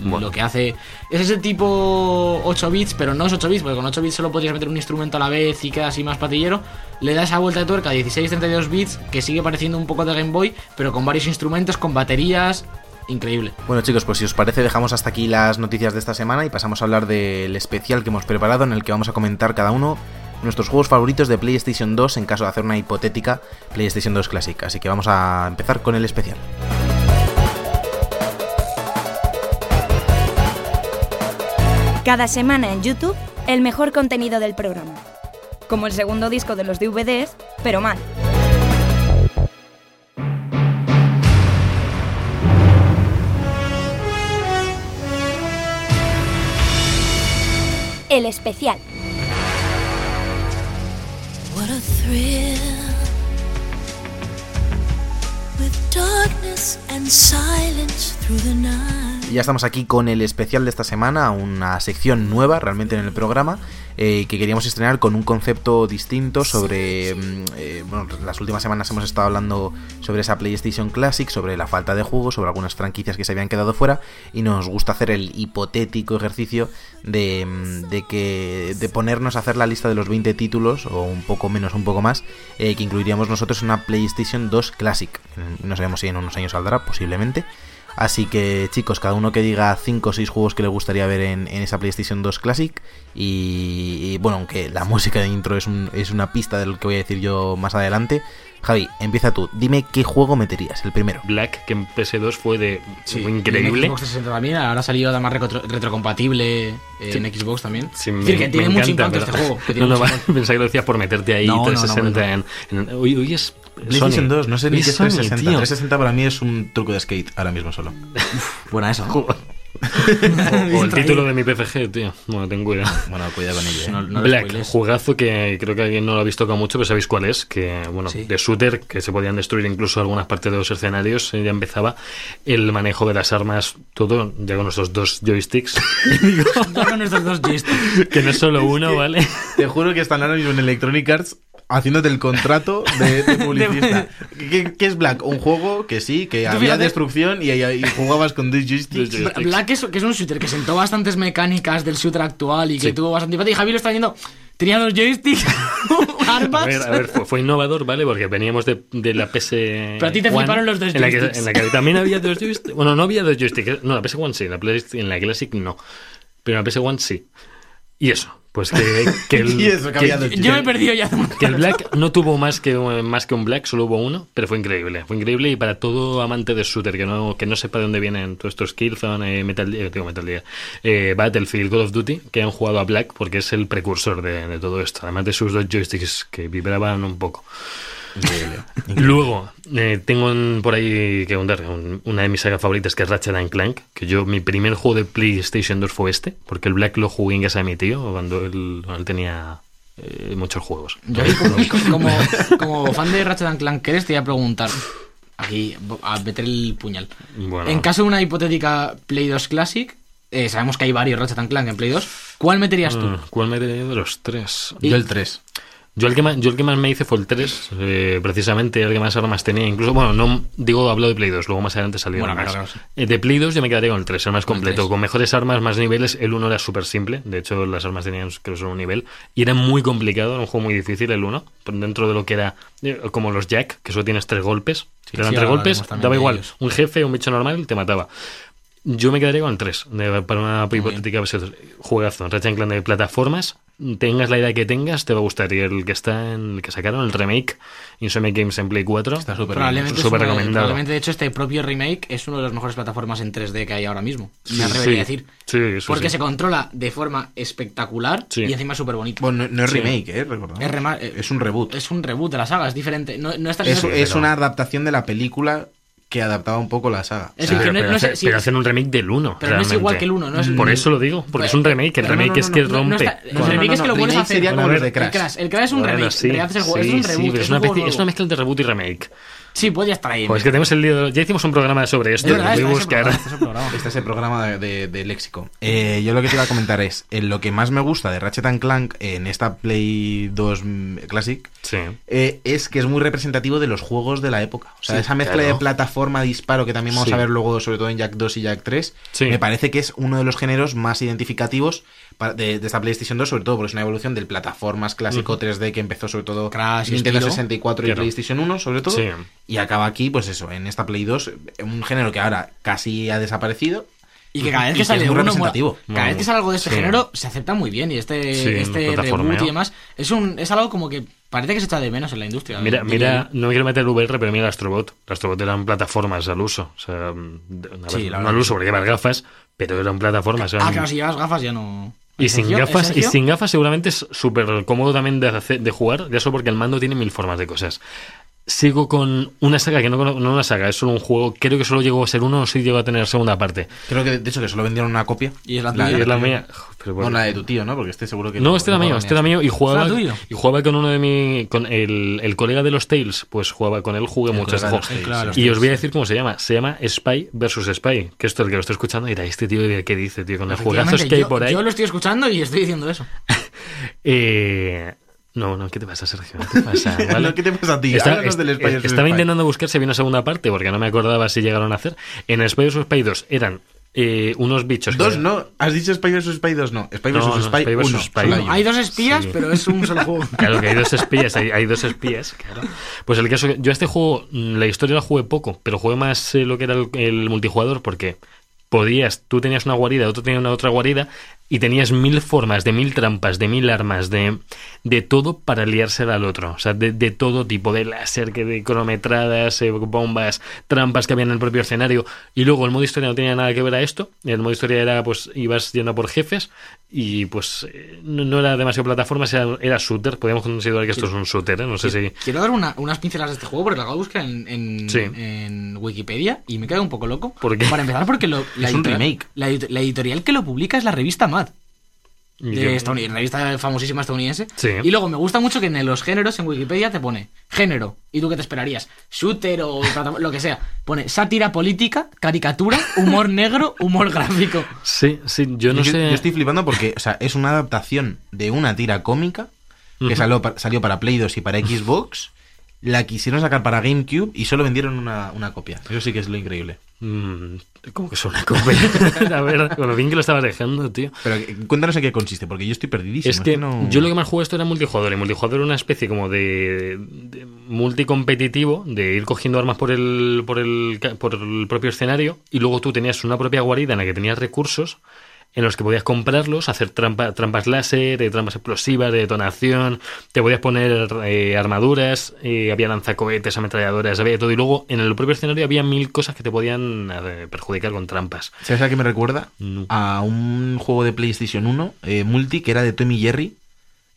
Bueno. Lo que hace es ese tipo 8 bits, pero no es 8 bits, porque con 8 bits solo podrías meter un instrumento a la vez y queda así más patillero. Le da esa vuelta de tuerca a 16-32 bits, que sigue pareciendo un poco de Game Boy, pero con varios instrumentos, con baterías. Increíble. Bueno chicos, pues si os parece dejamos hasta aquí las noticias de esta semana y pasamos a hablar del especial que hemos preparado en el que vamos a comentar cada uno nuestros juegos favoritos de PlayStation 2 en caso de hacer una hipotética PlayStation 2 Classic. Así que vamos a empezar con el especial. Cada semana en YouTube, el mejor contenido del programa. Como el segundo disco de los DVDs, pero mal. el especial. Ya estamos aquí con el especial de esta semana, una sección nueva realmente en el programa, eh, que queríamos estrenar con un concepto distinto sobre... mm, eh, bueno, las últimas semanas hemos estado hablando sobre esa PlayStation Classic, sobre la falta de juegos, sobre algunas franquicias que se habían quedado fuera, y nos gusta hacer el hipotético ejercicio de, mm, de que de ponernos a hacer la lista de los 20 títulos, o un poco menos, un poco más, eh, que incluiríamos nosotros en una PlayStation 2 Classic. No sabemos si en unos años saldrá, posiblemente. Así que chicos, cada uno que diga 5 o 6 juegos que le gustaría ver en, en esa PlayStation 2 Classic. Y, y, bueno, aunque la música de intro es, un- es una pista de lo que voy a decir yo más adelante. Javi, empieza tú. Dime qué juego meterías, el primero. Black, que en PS2 fue de fue Y en increíble. Xbox 360 también, ahora ha salido además retro- retrocompatible eh, en Xbox también. Sí, es me, decir, que tiene me mucho encanta, impacto pero- este juego. que no, no, pensaba que lo decías por meterte ahí No, no, no, 360 bueno, en, en- Hoy, hoy es. PlayStation Sony. 2, no sé ni qué es Sony, 360. tío. 360 para mí es un truco de skate ahora mismo solo. Buena eso. O, o el título de mi PFG, tío. Bueno, ten cuidado. Bueno, cuidado con ello. ¿eh? No, no Black, juegazo que creo que alguien no lo ha visto con mucho, pero sabéis cuál es. Que, bueno, Sí. de shooter, que se podían destruir incluso algunas partes de los escenarios. eh, Ya empezaba el manejo de las armas, todo, ya con nuestros dos joysticks. Ya con nuestros dos joysticks. que no es solo uno, ¿vale? Te juro que están ahora mismo en Electronic Arts haciéndote el contrato de, de publicista. ¿Qué, qué es Black? Un juego que sí, que había fíjate- destrucción y, y jugabas con dos joysticks. Joysticks. Black es, que es un shooter que sentó bastantes mecánicas del shooter actual y que Sí. tuvo bastante impacto. Y Javi lo está viendo. Tenía dos joysticks, armas. A ver, a ver, fue, fue innovador, ¿vale? Porque veníamos de, de la PS. Pero a ti te One, fliparon los dos en la, que, joysticks. en la que también había dos joysticks. Bueno, no había dos joysticks. No, la PS One sí, en la, Play- en la Classic no. Pero en la PS One sí. Y eso, pues que, que el. Y eso, que había dos Yo me he perdido ya. que el Black no tuvo más que, más que un Black, solo hubo uno, pero fue increíble. Fue increíble y para todo amante de shooter que no, que no sepa de dónde vienen todos estos Killzone, eh, Metal, eh, digo Metal Gear, eh, Battlefield, Call of Duty, que han jugado a Black porque es el precursor de, de todo esto. Además de sus dos joysticks que vibraban un poco. Increíble. Luego, eh, tengo un- por ahí que contar un- una de mis sagas favoritas que es Ratchet and Clank, que yo mi primer juego de PlayStation 2 fue este, porque el Black lo jugué en casa de mi tío cuando él, cuando él tenía eh, muchos juegos. Yo ahí como, como, como fan de Ratchet and Clank que eres, te voy a preguntar. Aquí, a meter el puñal. Bueno. En caso de una hipotética Play 2 Classic, eh, sabemos que hay varios Ratchet and Clank en Play 2. ¿Cuál meterías tú? Mm, ¿Cuál me he tenido de los tres? Yo el 3. Yo el que más, yo el que más me hice fue el 3, eh, precisamente el que más armas tenía. Incluso, bueno, no digo, hablo de Play 2, luego más adelante salieron Bueno, más. claro, Eh, de Play 2 yo me quedaría con el 3, el más el completo, 3. con mejores armas, más niveles. El 1 era súper simple, de hecho las armas tenían creo solo un nivel. Y era muy complicado, era un juego muy difícil el 1, dentro de lo que era eh, como los Jack, que solo tienes tres golpes. te dan sí, tres golpes, daba igual. ellos. Un jefe, un bicho normal, te mataba. Yo me quedaría con el 3, de- para una hipotética. Juegazo, Ratchet and Clank de plataformas. Tengas la idea que tengas, te va a gustar. Y el que está en el que sacaron, el remake, Insomniac Games en Play 4. Está súper de- recomendado. probablemente, de hecho, este propio remake es uno de las mejores plataformas en 3D que hay ahora mismo. Sí, Me atrevería sí. a decir. Sí, eso Porque sí. se controla de forma espectacular Sí. y encima es súper bonito. Bueno, no, no es Sí. remake, ¿eh? Es rema- eh, Es un reboot. Es un reboot de la saga, es diferente. No, no está Es, siendo- es pero- una adaptación de la película que adaptaba un poco la saga. Es O sea, que pero, no- pero no hace- sé si- pero hacen un remake del 1. Pero no es igual que el uno, no es- Por eso lo digo, porque es un remake. El remake es que rompe. está- no, remakes no, que lo vuelves a remake hacer. sería Bueno, como los de Crash. El Crash, el es un remake. es, el es un reboot. es, es una, es mezcla entre reboot y remake. Sí, podría estar ahí. Pues que tenemos el lío. Ya hicimos un programa sobre esto. es verdad, lo voy a buscar. programa, está ese programa. Este es el programa de, de- de léxico. Eh, yo lo que te iba a comentar es, en lo que más me gusta de Ratchet and Clank en esta Play 2 mm, Classic Sí. eh, es que es muy representativo de los juegos de la época. O sea, Sí, esa mezcla claro. de plataforma, disparo que también vamos Sí. a ver luego, sobre todo en Jack 2 y Jack 3, Sí. me parece que es uno de los géneros más identificativos de, de esta PlayStation 2, sobre todo porque es una evolución del plataformas clásico 3D que empezó sobre todo Crash Nintendo estilo. 64 y Claro. PlayStation 1, sobre todo. Sí. Y acaba aquí, pues eso, en esta Play 2, un género que ahora casi ha desaparecido. Y que cada vez que que sale es muy uno, representativo. cada vez que sale algo de este Sí. género, se acepta muy bien. Y este, Sí, este reboot y demás, es, un, es algo como que parece que se echa de menos en la industria. Mira, mira, no me quiero meter el VR, pero mira el Astrobot. El Astrobot eran plataformas al uso. O sea, a Sí, no al que uso porque llevas gafas, pero eran plataformas. Ah, claro, si llevas gafas ya no. Y sin Sergio? gafas, y sin gafas seguramente es súper cómodo también de, hacer- de jugar, ya solo porque el mando tiene mil formas de cosas. sigo con una saga que no, no una saga, es solo un juego. Creo que solo llegó a ser uno o sí llegó a tener segunda parte. Creo que, de hecho, que solo vendieron una copia. Y es la Y tuya. es la mía. Pero No, la de tu tío, ¿no? Porque este seguro que... No, este era mío, este era mío y jugaba, ¿Es la tuya? y jugaba con uno de mi, con el, el colega de los Tales, pues jugaba con él, jugué El mucho ese colega de juego. los Tales, Claro, sí. Y os voy a decir cómo se llama. Se llama Spy versus Spy. Que esto el que lo estoy escuchando dirá, este tío, ¿qué dice, tío? Con los juegazos que hay por ahí. yo lo estoy escuchando y estoy diciendo eso. Eh, no, no, ¿qué te pasa, Sergio? ¿Qué te pasa? ¿Vale? No, ¿Qué te pasa a ti? Está- Háblanos est- del Spy vs. estaba Spy. intentando buscar si había una segunda parte porque no me acordaba si llegaron a hacer. En el Spy vs. Spy 2 eran eh, unos bichos. que- Dos no. ¿Has dicho Spy vs. Spy 2? No. Spy vs. No, no, Spy Spy vs. 1. Spy Solo uno. uno. Hay dos espías, Sí. pero es un solo juego. Claro que hay dos espías, hay, hay dos espías, claro. Pues el caso, que- yo a este juego, mm, la historia la jugué poco, pero jugué más eh, lo que era el, el multijugador porque podías, tú tenías una guarida, otro tenía una otra guarida y tenías mil formas, de mil trampas, de mil armas, de, de todo para liarse al otro. O sea, de, de todo tipo, de láser, que de cronometradas, eh, bombas, trampas que había en el propio escenario. Y luego el modo historia no tenía nada que ver a esto. El modo historia era, pues, ibas yendo por jefes y, pues, eh, no, no era demasiado plataformas, era, era shooter. Podríamos considerar que esto es un shooter, ¿eh? No sé si... Quiero dar una- unas pinceladas de este juego porque lo acabo de buscar en, en, Sí. en Wikipedia y me quedo un poco loco. ¿Por qué? Para empezar, porque lo, la Es un editorial- remake. La, edit- la editorial que lo publica es la revista Mad. De estadounid- revista famosísima estadounidense. Sí. Y luego me gusta mucho que en los géneros en Wikipedia te pone género. ¿Y tú qué te esperarías? Shooter o lo que sea. Pone sátira política, caricatura, humor negro, humor gráfico. Sí, sí, yo no Yo- sé... Yo estoy flipando porque, o sea, es una adaptación de una tira cómica que salió, salió para Play 2 y para Xbox. La quisieron sacar para GameCube y solo vendieron una, una copia. Eso sí que es lo increíble. Mm, ¿Cómo que suena copia? A ver, con lo bien que lo estabas dejando, tío. Pero eh, cuéntanos en qué consiste, porque yo estoy perdidísimo. Es que no- yo lo que más jugué esto era multijugador. Y multijugador era una especie como de, de multicompetitivo, de ir cogiendo armas por el, por, el, por el propio escenario. Y luego tú tenías una propia guarida en la que tenías recursos en los que podías comprarlos, hacer trampa- trampas láser, eh, trampas explosivas, de detonación, te podías poner eh, armaduras, eh, había lanzacohetes, ametralladoras, había todo. Y luego en el propio escenario había mil cosas que te podían eh, perjudicar con trampas. ¿Sabes a qué me recuerda? No. A un juego de PlayStation 1, eh, multi, que era de Tommy Jerry.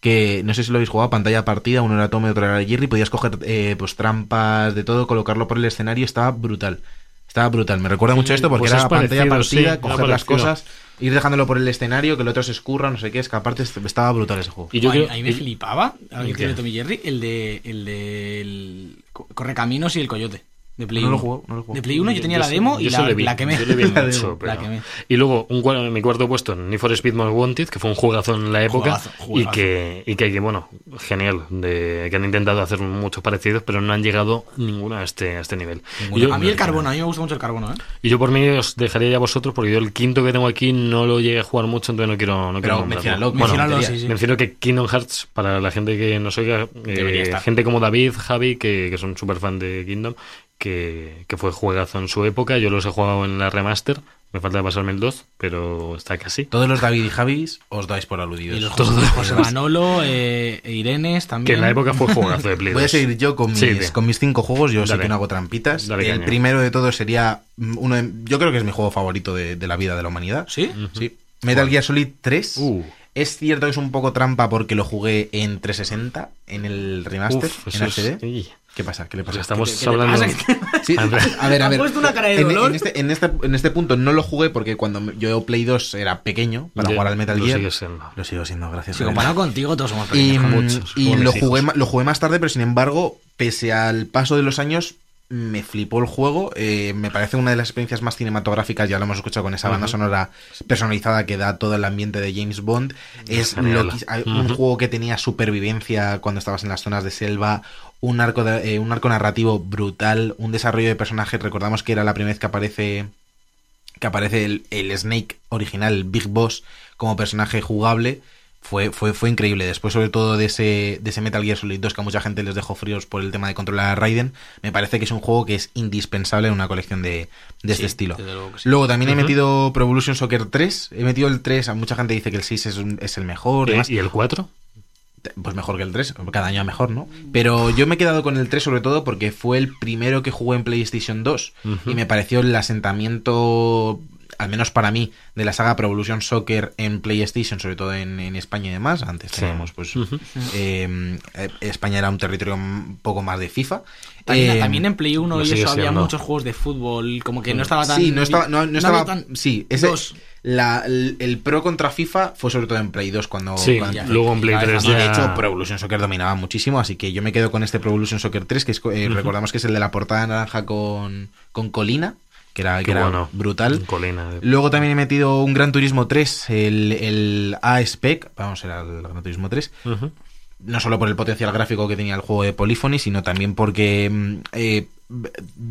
Que no sé si lo habéis jugado, pantalla partida, uno era Tommy, otro era Jerry. Podías coger eh, pues trampas de todo, colocarlo por el escenario. Estaba brutal. Estaba brutal. Me recuerda mucho esto porque Pues era pantalla partida, sí, coger las cosas, ir dejándolo por el escenario, que el otro se escurra, no sé qué. Es que aparte est- estaba brutal ese juego. Y yo creo, a mí me flipaba, a mí ¿Y que qué? de Tommy Jerry, el de el de el Co- Correcaminos y el Coyote. De Play No lo 1. juego, no lo juego. De Play 1 yo tenía la demo y la, vi, la quemé. yo le vi mucho, demo, pero- la quemé. Y luego, un, mi cuarto puesto, Need for Speed Most Wanted, que fue un juegazo en la época. Y, que, y que, bueno, genial. De, que han intentado hacer muchos parecidos, pero no han llegado ninguno a este, a este nivel. Yo, a mí el carbono, a mí me gusta mucho el carbono, ¿eh? y yo por mí os dejaría ya a vosotros, porque yo el quinto que tengo aquí no lo llegué a jugar mucho, entonces no quiero, no Pero menciónalo, Bueno, tontería. sí, sí. Menciono que Kingdom Hearts, para la gente que nos oiga, eh, gente como David, Javi, que, que son súper fan de Kingdom, que, que fue juegazo en su época. Yo los he jugado en la remaster. Me falta pasarme el 2, pero está casi. Todos los David y Javis os dais por aludidos. Y los Todos. José, Manolo, eh, e Irenes Que también. en la época fue juegazo de Play Voy a 2. seguir yo con mis, Sí, con mis cinco juegos. Yo sé que no hago trampitas. Dale el caña. primero de todos sería mm, uno de- yo creo que es mi juego favorito de, de la vida de la humanidad. ¿Sí? Sí. Metal Gear Solid 3. Uh. Es cierto que es un poco trampa porque lo jugué en 360, en el remaster, Uf, en HD. Uy. ¿Qué pasa? ¿Qué le pasa? estamos ¿Qué qué hablando. pasa? Sí, A ver. a ver, una cara de En- dolor. En, este, en, este, en este punto no lo jugué porque cuando yo Play 2 era pequeño para jugar al Metal lo Gear. sigue siendo. Lo sigo siendo, gracias. Si a Dios. comparado contigo, todos somos Y, pequeños. muchos, y como lo, jugué, lo jugué más tarde, pero sin embargo, pese al paso de los años, me flipó el juego. Eh, me parece una de las experiencias más cinematográficas, ya lo hemos escuchado con esa banda sonora personalizada que da todo el ambiente de James Bond. Es lo que- un juego que tenía supervivencia cuando estabas en las zonas de selva, un arco, de- eh, un arco narrativo brutal, un desarrollo de personajes. Recordamos que era la primera vez que aparece que aparece el, el Snake original, el Big Boss, como personaje jugable, fue, fue, fue increíble. Después, sobre todo de ese, de ese Metal Gear Solid 2, que a mucha gente les dejó fríos por el tema de controlar a Raiden, me parece que es un juego que es indispensable en una colección de, de este estilo. desde luego que sí. Luego también he metido Pro Evolution Soccer 3, he metido el 3, a mucha gente dice que el 6 es, un- es el mejor, Eh, demás. ¿Y el 4? Pues mejor que el 3, cada año mejor, ¿no? Pero yo me he quedado con el 3 sobre todo porque fue el primero que jugué en PlayStation 2 Ujú. y me pareció el asentamiento al menos para mí, de la saga Pro Evolution Soccer en PlayStation, sobre todo en, en España y demás. Antes Sí. teníamos, pues, eh, eh, España era un territorio un poco más de FIFA. También, Eh, también en Play 1 lo y eso había muchos juegos de fútbol, como que no estaba tan. Sí, no estaba. No, no estaba tan- sí, ese, dos. la- el, el Pro contra FIFA fue sobre todo en Play 2 cuando. Sí, cuando- ya. luego en Play Ya, 3 y de ya... hecho, Pro Evolution Soccer dominaba muchísimo, así que yo me quedo con este Pro Evolution Soccer 3, que es, eh, recordamos que es el de la portada naranja con, con Colina, que era, que era brutal. Colina. Luego también he metido un Gran Turismo 3, el, el A-Spec, vamos, era el Gran Turismo 3, Ujú. no solo por el potencial gráfico que tenía el juego de Polyphony, sino también porque... mm, eh,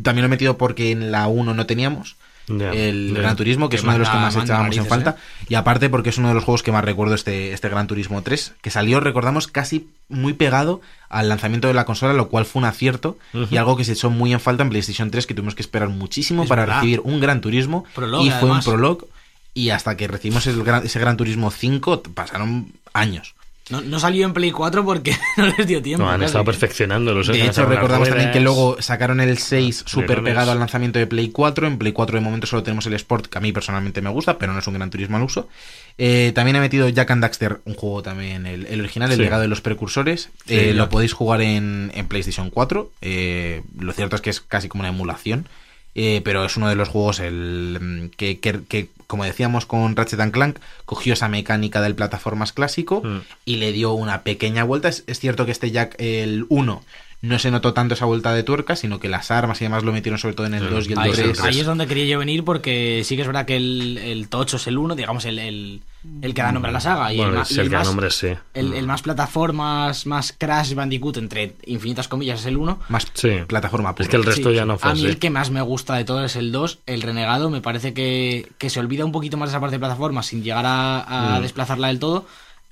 también lo he metido porque en la 1 no teníamos El. Gran Turismo, que es uno de los que más echábamos en falta. Y aparte porque es uno de los juegos que más recuerdo este, este Gran Turismo 3, que salió, recordamos, casi muy pegado al lanzamiento de la consola, lo cual fue un acierto y algo que se echó muy en falta en PlayStation 3, que tuvimos que esperar muchísimo Es para verdad. recibir un Gran Turismo. Prologue, y fue además. un prologue. Y hasta que recibimos el gran- ese Gran Turismo 5 pasaron años. No, no salió en Play 4 porque no les dio tiempo. No, han casi. estado perfeccionando los De hecho, recordamos también que luego sacaron el 6 súper Leones. pegado al lanzamiento de Play 4. En Play 4 de momento solo tenemos el Sport, que a mí personalmente me gusta, pero no es un gran turismo al uso. Eh, también he metido Jack and Daxter, un juego también, el, el original, el Sí. legado de los precursores. Sí, Eh, lo podéis jugar en, en PlayStation 4. Eh, lo cierto es que es casi como una emulación. Eh, pero es uno de los juegos el, mm, que, que- que, como decíamos con Ratchet and Clank, cogió esa mecánica del plataformas clásico Mm. y le dio una pequeña vuelta. Es, es cierto que este Jack, el 1, no se notó tanto esa vuelta de tuerca, sino que las armas y demás lo metieron sobre todo en el Mm. 2 y el Ahí, 3. ahí es donde quería yo venir porque sí que es verdad que el, el Tocho es el 1, digamos el, el, el que da nombre a la saga. Y Bueno, el, más- es y el el que más, nombre sí. el, el más plataformas, más Crash Bandicoot, entre infinitas comillas, es el 1. Más Sí. plataforma pura. Es que el resto Sí, ya no fue A mí así. el que más me gusta de todo es el 2, el Renegado. Me parece que, que se olvida un poquito más de esa parte de plataforma sin llegar a, a Mm. desplazarla del todo.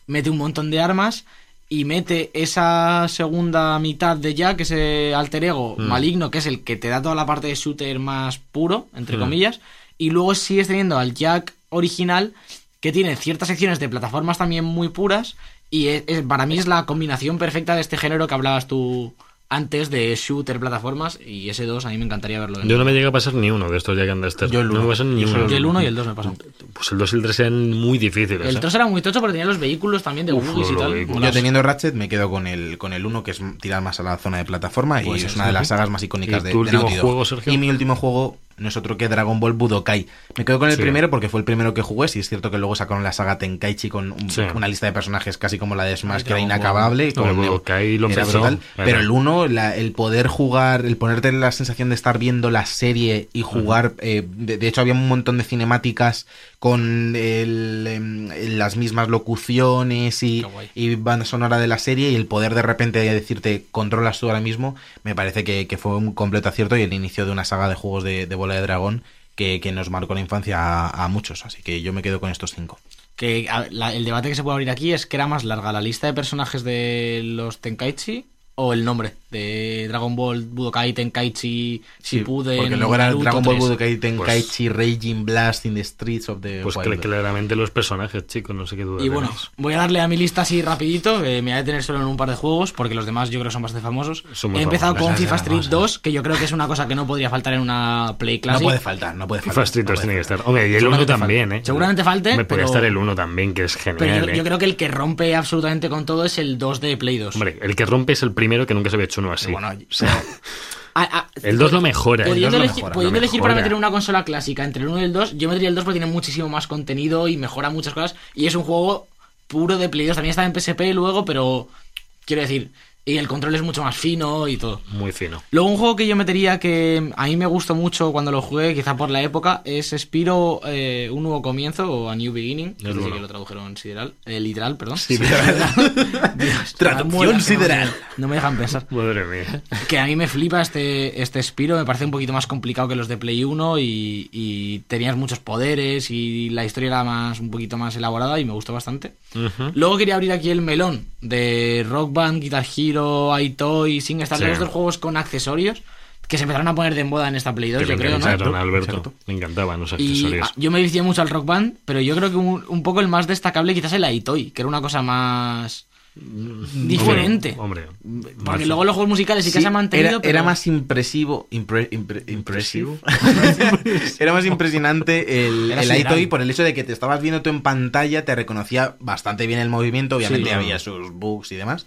Mete un montón de armas y mete esa segunda mitad de Jack, ese alter ego Mm. maligno, que es el que te da toda la parte de shooter más puro, entre Mm. comillas. Y luego sigues teniendo al Jack original, que tiene ciertas secciones de plataformas también muy puras. Y es- es- para mí es la combinación perfecta de este género que hablabas tú antes de shooter, plataformas. Y ese 2 a mí me encantaría verlo. en- Yo no me llega a pasar ni uno de estos Jack and Daxter. Yo el No me uno. pasan ni Yo uno. Yo el 1 y el 2 me pasan. Pues el 2 y el 3 eran muy difíciles. El ¿eh? 3 era muy tocho, pero tenía los vehículos también de Uf, buggies y tal. vehículos. Yo teniendo Ratchet me quedo con el con el 1, que es tirar más a la zona de plataforma Pues y es eso. una de las sagas más icónicas ¿Y de, tu de último juego, Sergio? Y mi último juego no es otro que Dragon Ball Budokai. Me quedo con el Sí. primero porque fue el primero que jugué. Si es cierto que luego sacaron la saga Tenkaichi con un- Sí. una lista de personajes casi como la de Smash, Ay, que era inacabable. Con Budokai lo era brutal. Pero el 1, la- el poder jugar, el ponerte la sensación de estar viendo la serie y jugar. eh, de, de hecho, había un montón de cinemáticas con el, em, las mismas locuciones y, y banda sonora de la serie y el poder de repente decirte controlas tú ahora mismo, me parece que, que fue un completo acierto y el inicio de una saga de juegos de, de bola de dragón que, que nos marcó la infancia a, a muchos. Así que yo me quedo con estos cinco. Que la- el debate que se puede abrir aquí es que era más larga la lista de personajes de los Tenkaichi o el nombre de Dragon Ball, Budokai, Tenkaichi, Shippuden, porque luego era Naruto Dragon Ball 3. Budokai Tenkaichi Raging Blast in the Streets of the Pues Wild. claramente los personajes, chicos, no sé qué duda Y bueno, tenéis. voy a darle a mi lista así rapidito, que me voy a detener solo en un par de juegos, porque los demás yo creo que son bastante famosos. He empezado famosos. con FIFA Street famosas. 2, que yo creo que es una cosa que no podría faltar en una Play no Classic. puede faltar, no puede faltar. FIFA Street no 2 puede tiene que estar. Hombre, y el 1 Seguramente también. ¿eh? Seguramente falte, Me puede pero- estar el 1 también, que es Pero genial. yo, ¿eh? yo creo que el que rompe absolutamente con todo es el 2 de Play 2. Hombre, el que rompe es el primero que nunca se había hecho uno así. Bueno, O sea, Ah, ah, el 2 lo mejora. Pudiendo elegir, mejora, pudiendo elegir para mejora. meter una consola clásica entre el 1 y el 2, yo metería el 2 porque tiene muchísimo más contenido y mejora muchas cosas. Y es un juego puro de Play 2. También está en PSP luego, pero quiero decir, y el control es mucho más fino y todo. Muy fino. Luego un juego que yo metería que a mí me gustó mucho cuando lo jugué, quizá por la época, es Spiro eh, Un Nuevo Comienzo o A New Beginning. No sé que lo tradujeron sideral, eh, literal, perdón. Traducción Dios, me muero, sideral. No me dejan pensar. Madre mía. Que a mí me flipa este, este Spiro, me parece un poquito más complicado que los de Play 1 y, y tenías muchos poderes y la historia era más un poquito más elaborada y me gustó bastante. Luego quería abrir aquí el melón de Rock Band, Guitar Hero, Aitoy, SingStar, Sí. todos estos juegos con accesorios que se empezaron a poner de moda en esta Play 2, Que le yo creo, ¿no? encantaron a Alberto. Exacto. Le encantaban los Y accesorios. yo me vicié mucho al Rock Band, pero yo creo que un, un poco el más destacable quizás el Aitoy, que era una cosa más diferente. Hombre, Porque luego los juegos musicales sí que Sí, se han mantenido. era, pero- era más impresivo, impre- impre- impresivo. era más impresionante el, el iToy por el hecho de que te estabas viendo tú en pantalla, te reconocía bastante bien el movimiento, obviamente Sí. había sus bugs y demás.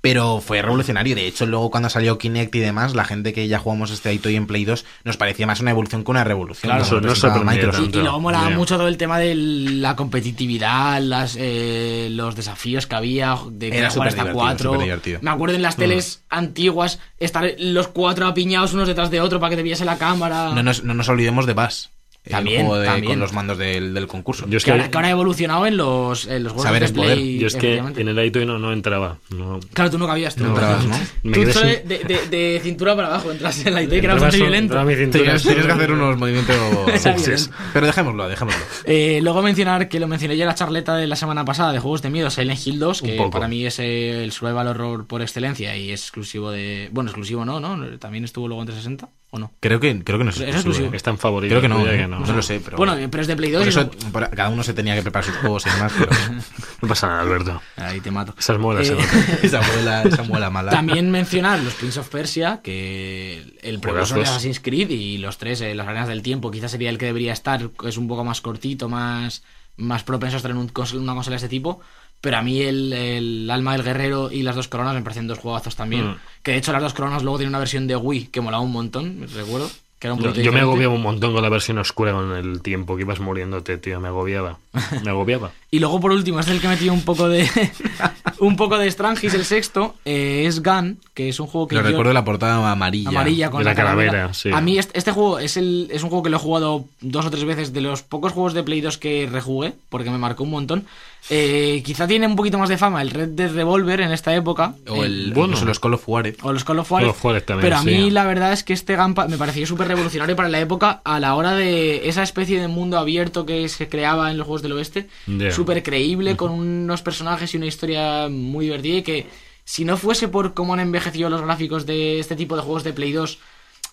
Pero fue revolucionario. De hecho, luego cuando salió Kinect y demás, la gente que ya jugamos este iToy en Play 2 nos parecía más una evolución que una revolución. Claro, eso no. Y, y luego molaba mucho todo el tema de la competitividad, las, eh, los desafíos que había, de Era jugar hasta cuatro. Me acuerdo en las teles antiguas estar los cuatro apiñados unos detrás de otro para que te viese la cámara. No nos, no nos olvidemos de Bass. También, el juego de- también. con los mandos del, del concurso. Yo es que, que, ahora, que ahora ha evolucionado en los, en los juegos Saber de es poder. Play. yo es que en el iToy no, no entraba. No, Claro, tú no cabías. Tú No entrabas, ¿no? Me Tú de, de- de cintura para abajo entras en la IT, que era bastante violento. solo- tenías que hacer unos movimientos violento. Pero dejémoslo, dejémoslo. Eh, luego mencionar que lo mencioné ya en la charleta de la semana pasada de juegos de miedo, Silent Hill 2, Un que para mí es eh, el survival horror por excelencia y es exclusivo de... Bueno, exclusivo no, ¿no? También estuvo luego en 360, ¿o no? Creo que, creo que no es Es exclusivo. tan favorito. Creo que no, ¿eh? que no. no lo sé, pero Bueno, pero es de Play 2 por y eso no- por- cada uno se tenía que preparar sus juegos y demás. Pero No pasa nada, Alberto. Ahí te mato. Esas muelas Eh, esa muela, esa muela mala. También mencionar los Prince of Persia, que el precursor de. Assassin's Creed y los tres, eh, las arenas del tiempo, quizás sería el que debería estar, es un poco más cortito, más, más propenso a estar en un una consola de este tipo. Pero a mí el, el Alma del Guerrero y las dos coronas me parecen dos juegazos también. Mm. Que de hecho las dos coronas luego tienen una versión de Wii que molaba un montón, recuerdo. Que era un Yo, yo me agobiaba un montón con la versión oscura con el tiempo que ibas muriéndote, tío. Me agobiaba. Me agobiaba. Y luego por último, es el que metió un poco de un poco de Strangis, el sexto, eh, es Gun, que es un juego que Lo yo- recuerdo la portada amarilla. amarilla con De la calavera, sí. A mí este, este juego es, el, es un juego que lo he jugado dos o tres veces de los pocos juegos de Play 2 que rejugué, porque me marcó un montón. Eh, quizá tiene un poquito más de fama el Red Dead Revolver en esta época. O eh, el, Bueno. incluso los Call of Juarez. o los Call of Juarez. También, pero a mí sí. la verdad es que este Gampa me pareció súper revolucionario para la época a la hora de esa especie de mundo abierto que se creaba en los juegos del oeste. Súper creíble, con unos personajes y una historia muy divertida y que si no fuese por cómo han envejecido los gráficos de este tipo de juegos de Play 2,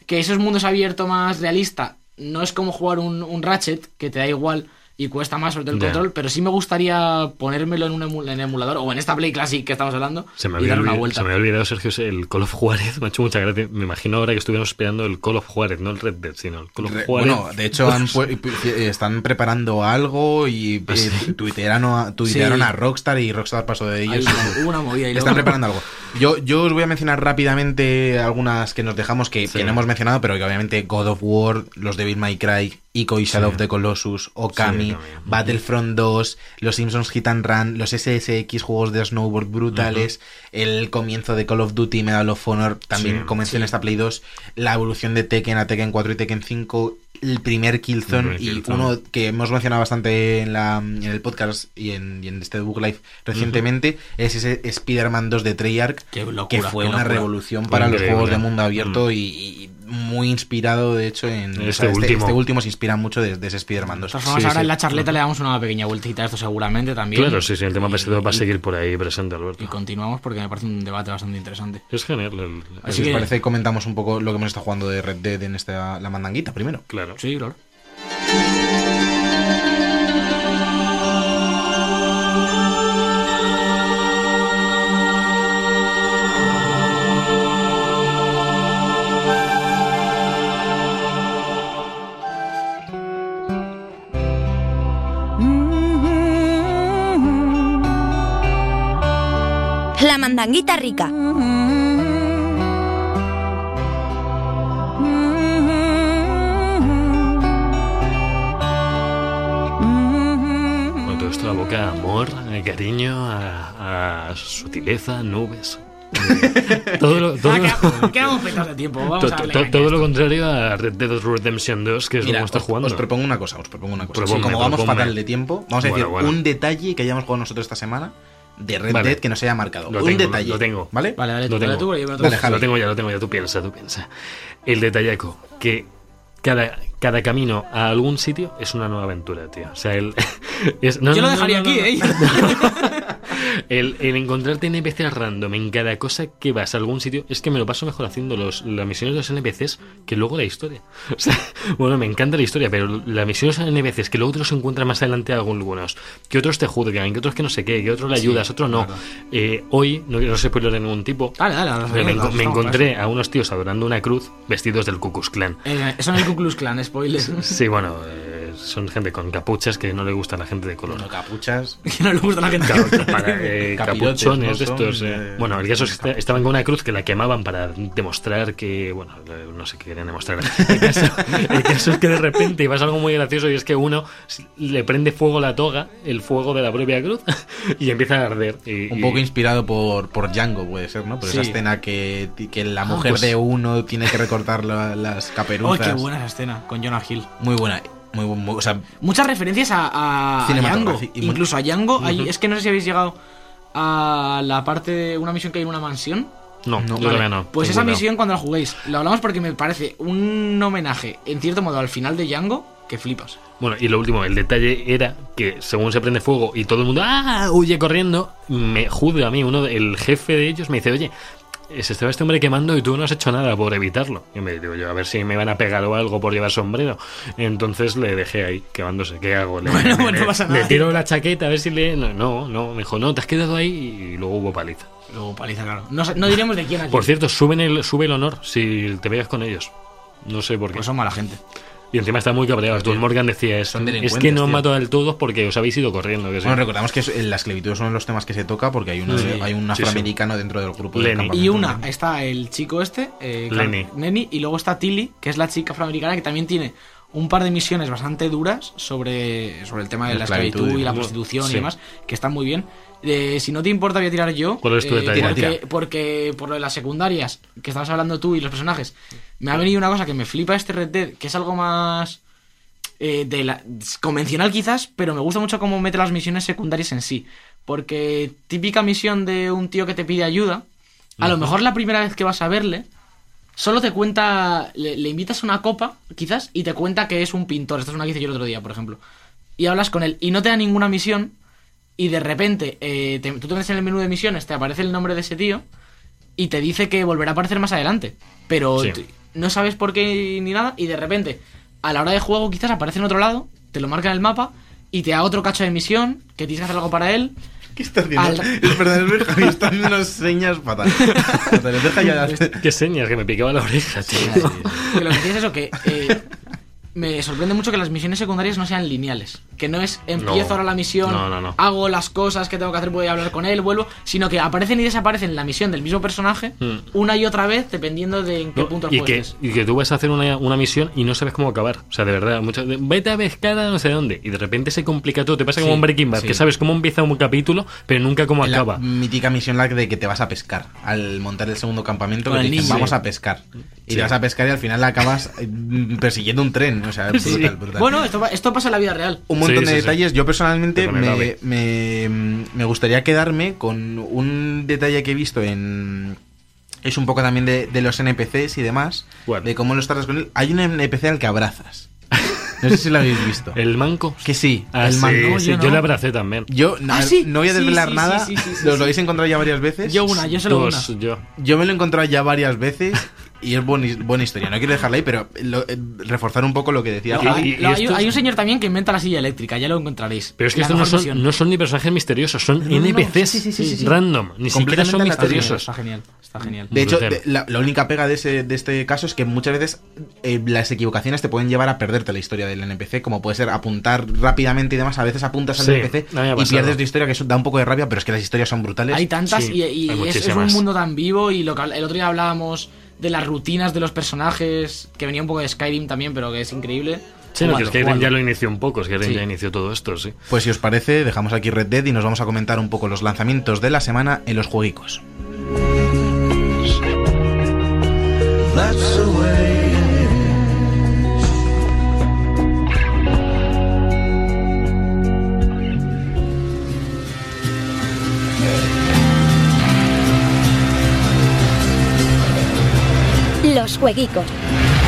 que esos mundos abiertos más realista, no es como jugar un, un Ratchet, que te da igual y cuesta más sobre todo el control, pero sí me gustaría ponérmelo en un emu- en emulador o en esta Play Classic que estamos hablando Se me, y había dar una olvidado, vuelta. se me había olvidado, Sergio, el Call of Juárez. Me ha hecho mucha gracia. Me imagino ahora que estuviéramos esperando el Call of Juárez, no el Red Dead, sino el Call of Re- Juárez. Bueno, de hecho han pu- eh, están preparando algo y eh, tuitearon, a, tuitearon Sí. a Rockstar y Rockstar pasó de ellos. una, hubo una movida y Están luego- preparando algo. Yo, yo os voy a mencionar rápidamente algunas que nos dejamos que, que no hemos mencionado, pero que obviamente God of War, los Devil May Cry, Ico y Shadow of the Colossus, Okami, Sí. Battlefront 2, los Simpsons Hit and Run, los SSX juegos de snowboard brutales, el comienzo de Call of Duty Medal of Honor, también comenzó en esta Play 2, la evolución de Tekken a Tekken 4 y Tekken 5, el primer Killzone El primer y Killzone. uno que hemos mencionado bastante en, la, en el podcast y en, y en este book live recientemente es ese Spider-Man 2 de Treyarch locura, que fue una revolución para los juegos de mundo abierto Mm. y, y muy inspirado de hecho en Este o sea, último. este último se inspira mucho de, de ese Spider-Man 2 De todas formas, Sí, ahora sí. en la charleta le damos una pequeña vueltita a esto seguramente también. Claro, sí, sí, el tema Y- PS2 va a seguir por ahí presente, Alberto. Y continuamos porque me parece un debate bastante interesante. Es genial. el- si Así os que- parece comentamos un poco lo que hemos estado jugando de Red Dead en esta la mandanguita primero Claro. Sí, claro. Mandanguita rica. Bueno, todo esto aboca a amor, a cariño, a, a sutileza, nubes. todo lo, todo, Ah, lo- quedamos- quedamos petados de tiempo. Vamos to- a to- darle to- caña a todo lo esto. contrario a Red Dead Redemption 2, que es Mira, lo que estás os, jugando. os propongo una cosa, os propongo una cosa. Sí, Proponme, como vamos fatal de tiempo, vamos a Bueno, decir bueno. un detalle que hayamos jugado nosotros esta semana de Red Vale. Dead que nos haya marcado. Lo un tengo, detalle. lo tengo. ¿Vale? Vale, dale Lo tengo. tú, yo me lo Dale, tengo. Javi. Lo tengo ya, lo tengo ya, tú piensa, tú piensa. El detallaco, que cada, cada camino a algún sitio es una nueva aventura, tío. O sea, el, es, no, Yo no, lo dejaría no, aquí, no, ¿eh? El, el encontrarte NPCs random en cada cosa que vas a algún sitio, es que me lo paso mejor haciendo los, las misiones de los NPCs que luego la historia. O sea, bueno, me encanta la historia, pero las misiones de los NPCs que luego te los encuentras más adelante algunos, que otros te juzgan, que otros que no sé qué, que otros le ayudas, otros no. Eh, hoy, no, no sé spoiler de ningún tipo, Dale, dale, dale, me, enco- encontré a unos tíos adorando una cruz vestidos del Ku Klux Klan. Eh, eso no es el Ku Klux Klan, spoiler. Sí, bueno, eh, son gente con capuchas que no le gusta a la gente de color. Bueno, capuchas. que no le gusta a la gente. Ca- para, eh, capuchones ¿no? de estos. Eh. Bueno, el caso es que esta- estaban con una cruz que la quemaban para demostrar que. Bueno, no sé qué querían demostrar. El caso, el caso es que de repente pasa algo muy gracioso y es que uno le prende fuego la toga, el fuego de la propia cruz, y empieza a arder. Y, Un y- poco inspirado por, por Django, puede ser, ¿no? Por esa escena que, que la mujer pues- de uno tiene que recortar la- las ¡Oh, caperuzas. qué buena esa escena! Con Jonah Hill. Muy buena. Muy, muy- o sea, Muchas referencias a, a, a Django. Y Incluso a Django. hay- es que no sé si habéis llegado a la parte de una misión que hay en una mansión. No, No, yo vale. todavía no. Pues esa cuidado. misión cuando la juguéis, lo hablamos porque me parece un homenaje, en cierto modo, al final de Django, que flipas. Bueno, y lo último, el detalle era que según se prende fuego y todo el mundo ¡ah! huye corriendo, me juzga a mí, uno de- el jefe de ellos me dice, oye, se estaba este hombre quemando y tú no has hecho nada por evitarlo. Y me digo yo, a ver si me van a pegar o algo por llevar sombrero. Entonces le dejé ahí quemándose. ¿Qué hago? Le, Bueno, le- bueno, no le tiro la chaqueta a ver si le... No, no, me dijo, no, te has quedado ahí y luego hubo paliza. Luego paliza, claro. No, no diremos de quién aquí. Por cierto, suben el, sube el honor si te pegas con ellos. No sé por qué. Pues son mala gente. Y encima está muy cabreado. Tú Morgan decía, es, Son es que no os tío. mato del todo porque os habéis ido corriendo. Que sí. bueno, recordamos que es- en la esclavitud son los temas que se toca porque hay, uno, Sí. hay un Sí, sí. afroamericano dentro del grupo Lenny. del. Y una, está el chico este, eh, Lenny. Nenny, y luego está Tilly, que es la chica afroamericana que también tiene un par de misiones bastante duras sobre, sobre el tema de La la esclavitud esclavitud y la prostitución Sí. y demás, que están muy bien. Eh, si no te importa, voy a tirar yo. ¿Cuál es tu eh, detalle? Porque por lo de las secundarias, que estabas hablando tú y los personajes, me ha venido una cosa que me flipa este Red Dead, que es algo más eh, de la, convencional quizás, pero me gusta mucho cómo mete las misiones secundarias en sí. Porque típica misión de un tío que te pide ayuda, a lo mejor la primera vez que vas a verle, solo te cuenta, le, le invitas a una copa, quizás, y te cuenta que es un pintor. Esta es una que hice yo el otro día, por ejemplo. Y hablas con él y no te da ninguna misión, y de repente eh, te- tú te metes en el menú de misiones, te aparece el nombre de ese tío, y te dice que volverá a aparecer más adelante. Pero Sí. No sabes por qué ni nada, y de repente, a la hora de juego, quizás aparece en otro lado, te lo marca en el mapa, y te da otro cacho de misión, que tienes que hacer algo para él. ¿Qué está haciendo? Al- Perdón, es que Javi está haciendo unas señas fatales. Qué señas, que me picaba la oreja, tío. Que lo que tienes es eso, que eh, me sorprende mucho que las misiones secundarias no sean lineales. Que no es empiezo No. ahora la misión, No, no, no. hago las cosas que tengo que hacer, voy a hablar con él, vuelvo, sino que aparecen y desaparecen en la misión del mismo personaje Mm. una y otra vez, dependiendo de en qué No, punto y, que, y que tú vas a hacer una, una misión y no sabes cómo acabar. O sea, de verdad, muchas de- vete a pescar a no sé dónde. Y de repente se complica todo. Te pasa como un Breaking Bad, sí. que sabes cómo empieza un capítulo, pero nunca cómo la acaba. mítica misión la de que te vas a pescar al montar el segundo campamento que te dicen, vamos a pescar y Sí. te vas a pescar y al final acabas eh, persiguiendo un tren o sea brutal, Sí. brutal. Bueno, esto, esto pasa en la vida real. un montón Sí, de sí, sí. detalles yo personalmente me, me, me gustaría quedarme con un detalle que he visto en es un poco también de, de los NPCs y demás ¿Cuál? de cómo los tratas con él hay un NPC al que abrazas no sé si lo habéis visto ¿El manco? que sí Ah, el sí, mando sí, yo yo, no. le abracé también. yo no, Ah, sí. no voy a desvelar sí, nada sí, sí, sí, sí, lo, sí. lo habéis encontrado ya varias veces Yo una, yo solo Dos, una. yo. Yo me lo he encontrado ya varias veces y es buena, buena historia. No quiero dejarla ahí, pero lo- eh, reforzar un poco lo que decía y- Hay, un señor también que inventa la silla eléctrica, ya lo encontraréis. Pero es que estos no son, no ni personajes misteriosos, son no, no, NPCs sí, sí, sí, sí, sí. random. Ni siquiera son misteriosos. Está genial, está genial. De hecho, de- la, la única pega de, ese, de este caso es que muchas veces eh, las equivocaciones te pueden llevar a perderte la historia del NPC, como puede ser apuntar rápidamente y demás. A veces apuntas al Sí, NPC y pierdes la historia, que eso da un poco de rabia, pero es que las historias son brutales. Hay tantas Sí, y, y hay es, es un mundo tan vivo y lo que, el otro día hablábamos de las rutinas de los personajes, que venía un poco de Skyrim también, pero que es increíble. Sí, no, que Jugadlo, Skyrim ya lo inició un poco, Skyrim Sí. ya inició todo esto, sí. Pues si os parece, dejamos aquí Red Dead y nos vamos a comentar un poco los lanzamientos de la semana en los jueguicos. That's the way Los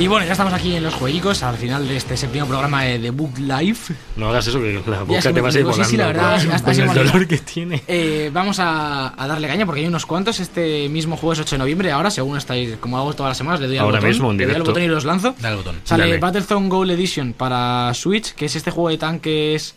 Y bueno, ya estamos aquí en los jueguicos, al final de este séptimo programa de The Book Life. No hagas eso que la boca te va a ir volando. Sí, sí, la verdad, hasta el dolor que tiene. Eh, vamos a, a darle caña porque hay unos cuantos. Este mismo jueves 8 de noviembre, ahora, según estáis, como hago todas las semanas, le doy al Ahora botón. mismo, en le doy al directo. botón y los lanzo. Dale al botón. Sale Dale. Battlezone Gold Edition para Switch, que es este juego de tanques.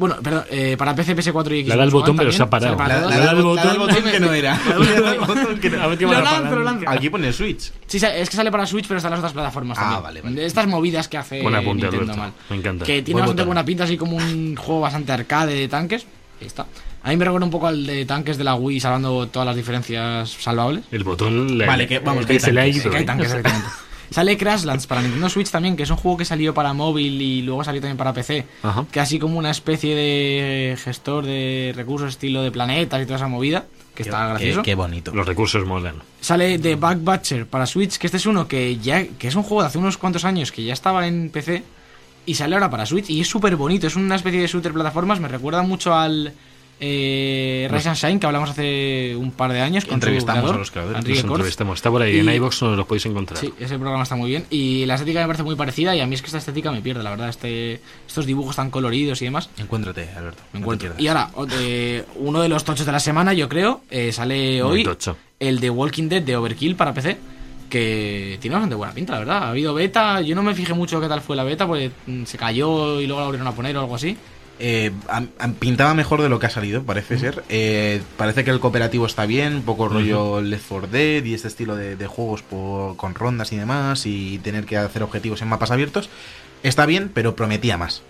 Bueno, perdón, eh, para PC, PS4 y Xbox Le da el botón, pero se ha parado. Le da el botón. que no era. Le da el botón que-. Aquí pone Switch. Sí, es que sale para Switch, pero está en las otras plataformas Ah, también. vale, vale. Estas movidas que hace Buen apunte, Nintendo Alberto. mal. Me encanta. Que tiene Buen bastante botón. buena pinta, así como un juego bastante arcade de tanques. Ahí está. A mí me recuerda un poco al de tanques de la Wii, salvando todas las diferencias salvables. El botón le, Vale, que- vamos, que hay se le ha ido. Que hay tanques, exactamente. Sale Crashlands para Nintendo Switch también, que es un juego que salió para móvil y luego salió también para PC. Ajá. Que así como una especie de gestor de recursos estilo de planetas y toda esa movida, que está gracioso. Qué, qué bonito. Los recursos molan. Sale The Backbatcher para Switch, que este es uno que ya que es un juego de hace unos cuantos años que ya estaba en PC y sale ahora para Switch y es súper bonito, es una especie de shooter plataformas, me recuerda mucho al eh, Rise and Shine que hablamos hace un par de años con Entrevistamos creador, a los creadores, entrevistamos. Está por ahí. En iVox no los podéis encontrar. Sí, ese programa está muy bien y la estética me parece muy parecida y a mí es que esta estética me pierde, la verdad, este estos dibujos tan coloridos y demás. Encuéntrate, Alberto. Me encuentro. Y ahora, eh, uno de los tochos de la semana, yo creo, eh, sale hoy tocho. el de Walking Dead de Overkill para PC, que tiene bastante buena pinta, la verdad. Ha habido beta, yo no me fijé mucho qué tal fue la beta, porque mm, se cayó y luego la volvieron a poner o algo así. Eh, pintaba mejor de lo que ha salido, parece ser. Eh, parece que el cooperativo está bien, un poco rollo Left 4 Dead y este estilo de, de juegos por- con rondas y demás y tener que hacer objetivos en mapas abiertos. Está bien, pero prometía más.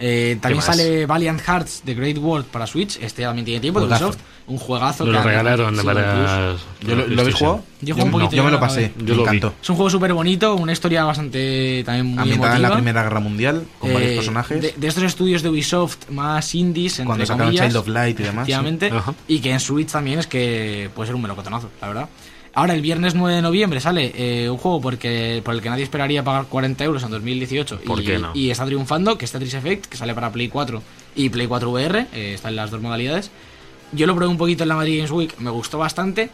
Eh, también sale Valiant Hearts de Great World para Switch, este también tiene tiempo, de Juegazo. Ubisoft. Un juegazo. Nos que lo regalaron sí, para. ¿Yo lo, ¿lo habéis jugado? Yo jugué un no, poquito, yo me yo lo no, pasé, yo me lo vi. encantó. Es un juego súper bonito, una historia bastante también muy Ambientada en la. Primera Guerra Mundial, con varios Eh, personajes. De, de estos estudios de Ubisoft más indies, entre cuando sacaron comillas, Child of Light y demás. sí. y que en Switch también es que puede ser un melocotonazo, la verdad. Ahora, el viernes 9 de noviembre sale eh, un juego porque, por el que nadie esperaría pagar 40 euros en 2018 ¿Por y, qué no? y está triunfando, que es Tetris Effect, que sale para Play 4 y Play 4 VR, eh, está en las dos modalidades. Yo lo probé un poquito en la Madrid Games Week, me gustó bastante,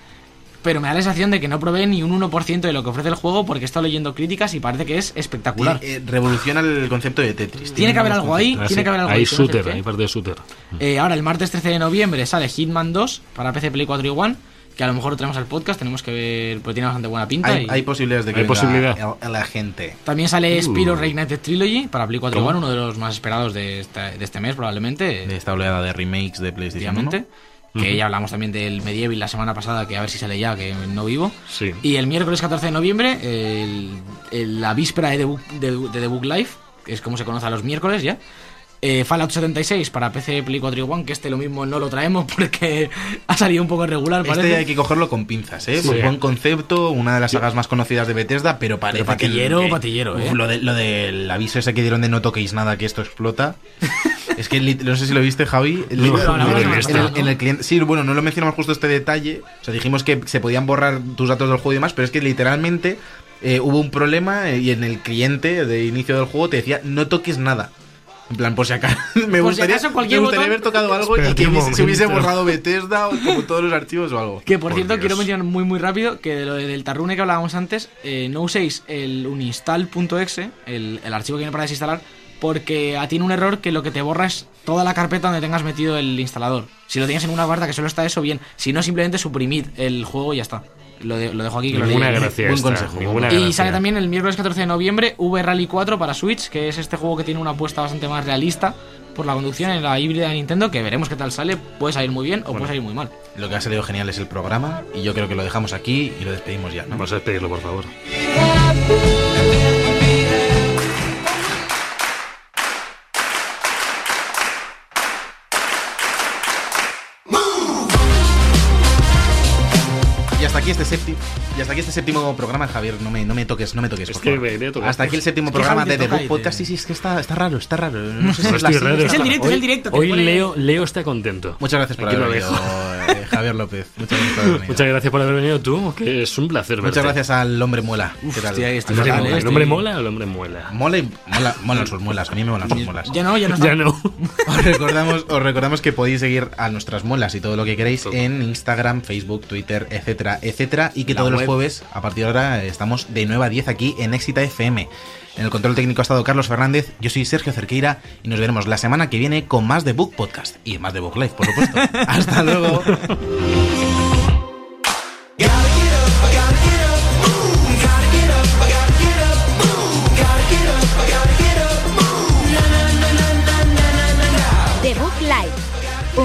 pero me da la sensación de que no probé ni un 1% de lo que ofrece el juego porque he estado leyendo críticas y parece que es espectacular. Eh, revoluciona el concepto de Tetris. Tiene que haber algo ahí. Ah, tiene sí. que haber algo Hay ahí, que no sé shooter, hay parte de shooter. Eh, ahora, el martes 13 de noviembre sale Hitman 2 para PC, Play 4 y One, que a lo mejor lo traemos al podcast, tenemos que ver, pues tiene bastante buena pinta. Hay, y- hay posibilidades de que Hay venga posibilidad. el- la gente. También sale Uh. Spyro Reignited Trilogy para Play 4 y ¿Cómo? One, uno de los más esperados de, esta- de este mes probablemente. De esta oleada de remakes de PlayStation 1. Efectivamente. Que ya hablamos también del Medieval la semana pasada, que a ver si sale ya, que no vivo. Sí. Y el miércoles 14 de noviembre, el- el- la víspera de The, Book, de, de The Book Live, que es como se conoce a los miércoles ya. Eh, Fallout 76 para PC, Play 4 y One, que este lo mismo no lo traemos porque ha salido un poco irregular, parece. Este hay que cogerlo con pinzas, ¿eh? Sí. Pues buen concepto, una de las sagas más conocidas de Bethesda, pero parece Pero patillero, que... patillero, ¿eh? Uf, Lo, de- lo del aviso ese que dieron de no toquéis nada, que esto explota. es que no sé si lo viste, Javi. No, Lit- no, no, en, no, el- no, en el- no. en el cliente... Sí, bueno, no lo mencionamos justo este detalle. O sea, dijimos que se podían borrar tus datos del juego y demás, pero es que literalmente eh, hubo un problema eh, y en el cliente de inicio del juego te decía no toques nada. En plan, por si acaso. Me Por si gustaría, acaso, cualquier me gustaría botón- haber tocado algo y que hubiese- se hubiese borrado Bethesda o como todos los archivos o algo. Que por, Por cierto, Dios. quiero mencionar muy muy rápido que de lo de- del Tarrune que hablábamos antes, eh, no uséis el uninstall.exe, el, el archivo que viene para desinstalar, porque tiene un error que lo que te borra es toda la carpeta donde tengas metido el instalador. Si lo tienes en una barra que solo está eso, bien. Si no, simplemente suprimid el juego y ya está. Lo, de- lo dejo aquí que lo Ninguna gracia. Buen consejo. ninguna Y gracia. sale también el miércoles 14 de noviembre V Rally 4 para Switch, que es este juego que tiene una apuesta bastante más realista por la conducción en la híbrida de Nintendo, que veremos qué tal sale. Puede salir muy bien o puede salir muy mal. Lo que ha salido genial es el programa y yo creo que lo dejamos aquí y lo despedimos ya. ¿no? Vamos a despedirlo, por favor. Aquí este séptimo, y hasta aquí este séptimo programa, Javier. No me, no me toques, no me toques. Es por que favor. me- me toca. Hasta aquí el séptimo que programa de The Book Podcast. Sí, sí, es que está, está raro, está raro. No sé si No es la raro. Es el directo, es Hoy- el directo, Hoy pone- Leo, Leo está contento. Muchas gracias por Aquí lo haber dejo. venido, eh, Javier López. Muchas gracias por haber venido. Muchas gracias por haber venido tú, que es un placer verte. Muchas gracias al hombre muela. ¿Qué tal? hostia, esto ¿El hombre, fatal, mola. ¿El hombre mola o el hombre muela? Mola y mola, molan sus muelas. A mí me molan sus muelas. Ya no, ya no. Ya no. Os recordamos, os recordamos que podéis seguir a nuestras muelas y todo lo que queréis en Instagram, Facebook, Twitter, etcétera, etcétera. Y que La todos los jueves, a partir de ahora, estamos de 9 a 10 aquí en Éxita FM. En el control técnico ha estado Carlos Fernández, yo soy Sergio Cerqueira y nos veremos la semana que viene con más de Book Podcast y más de Book Live, por supuesto. Hasta luego.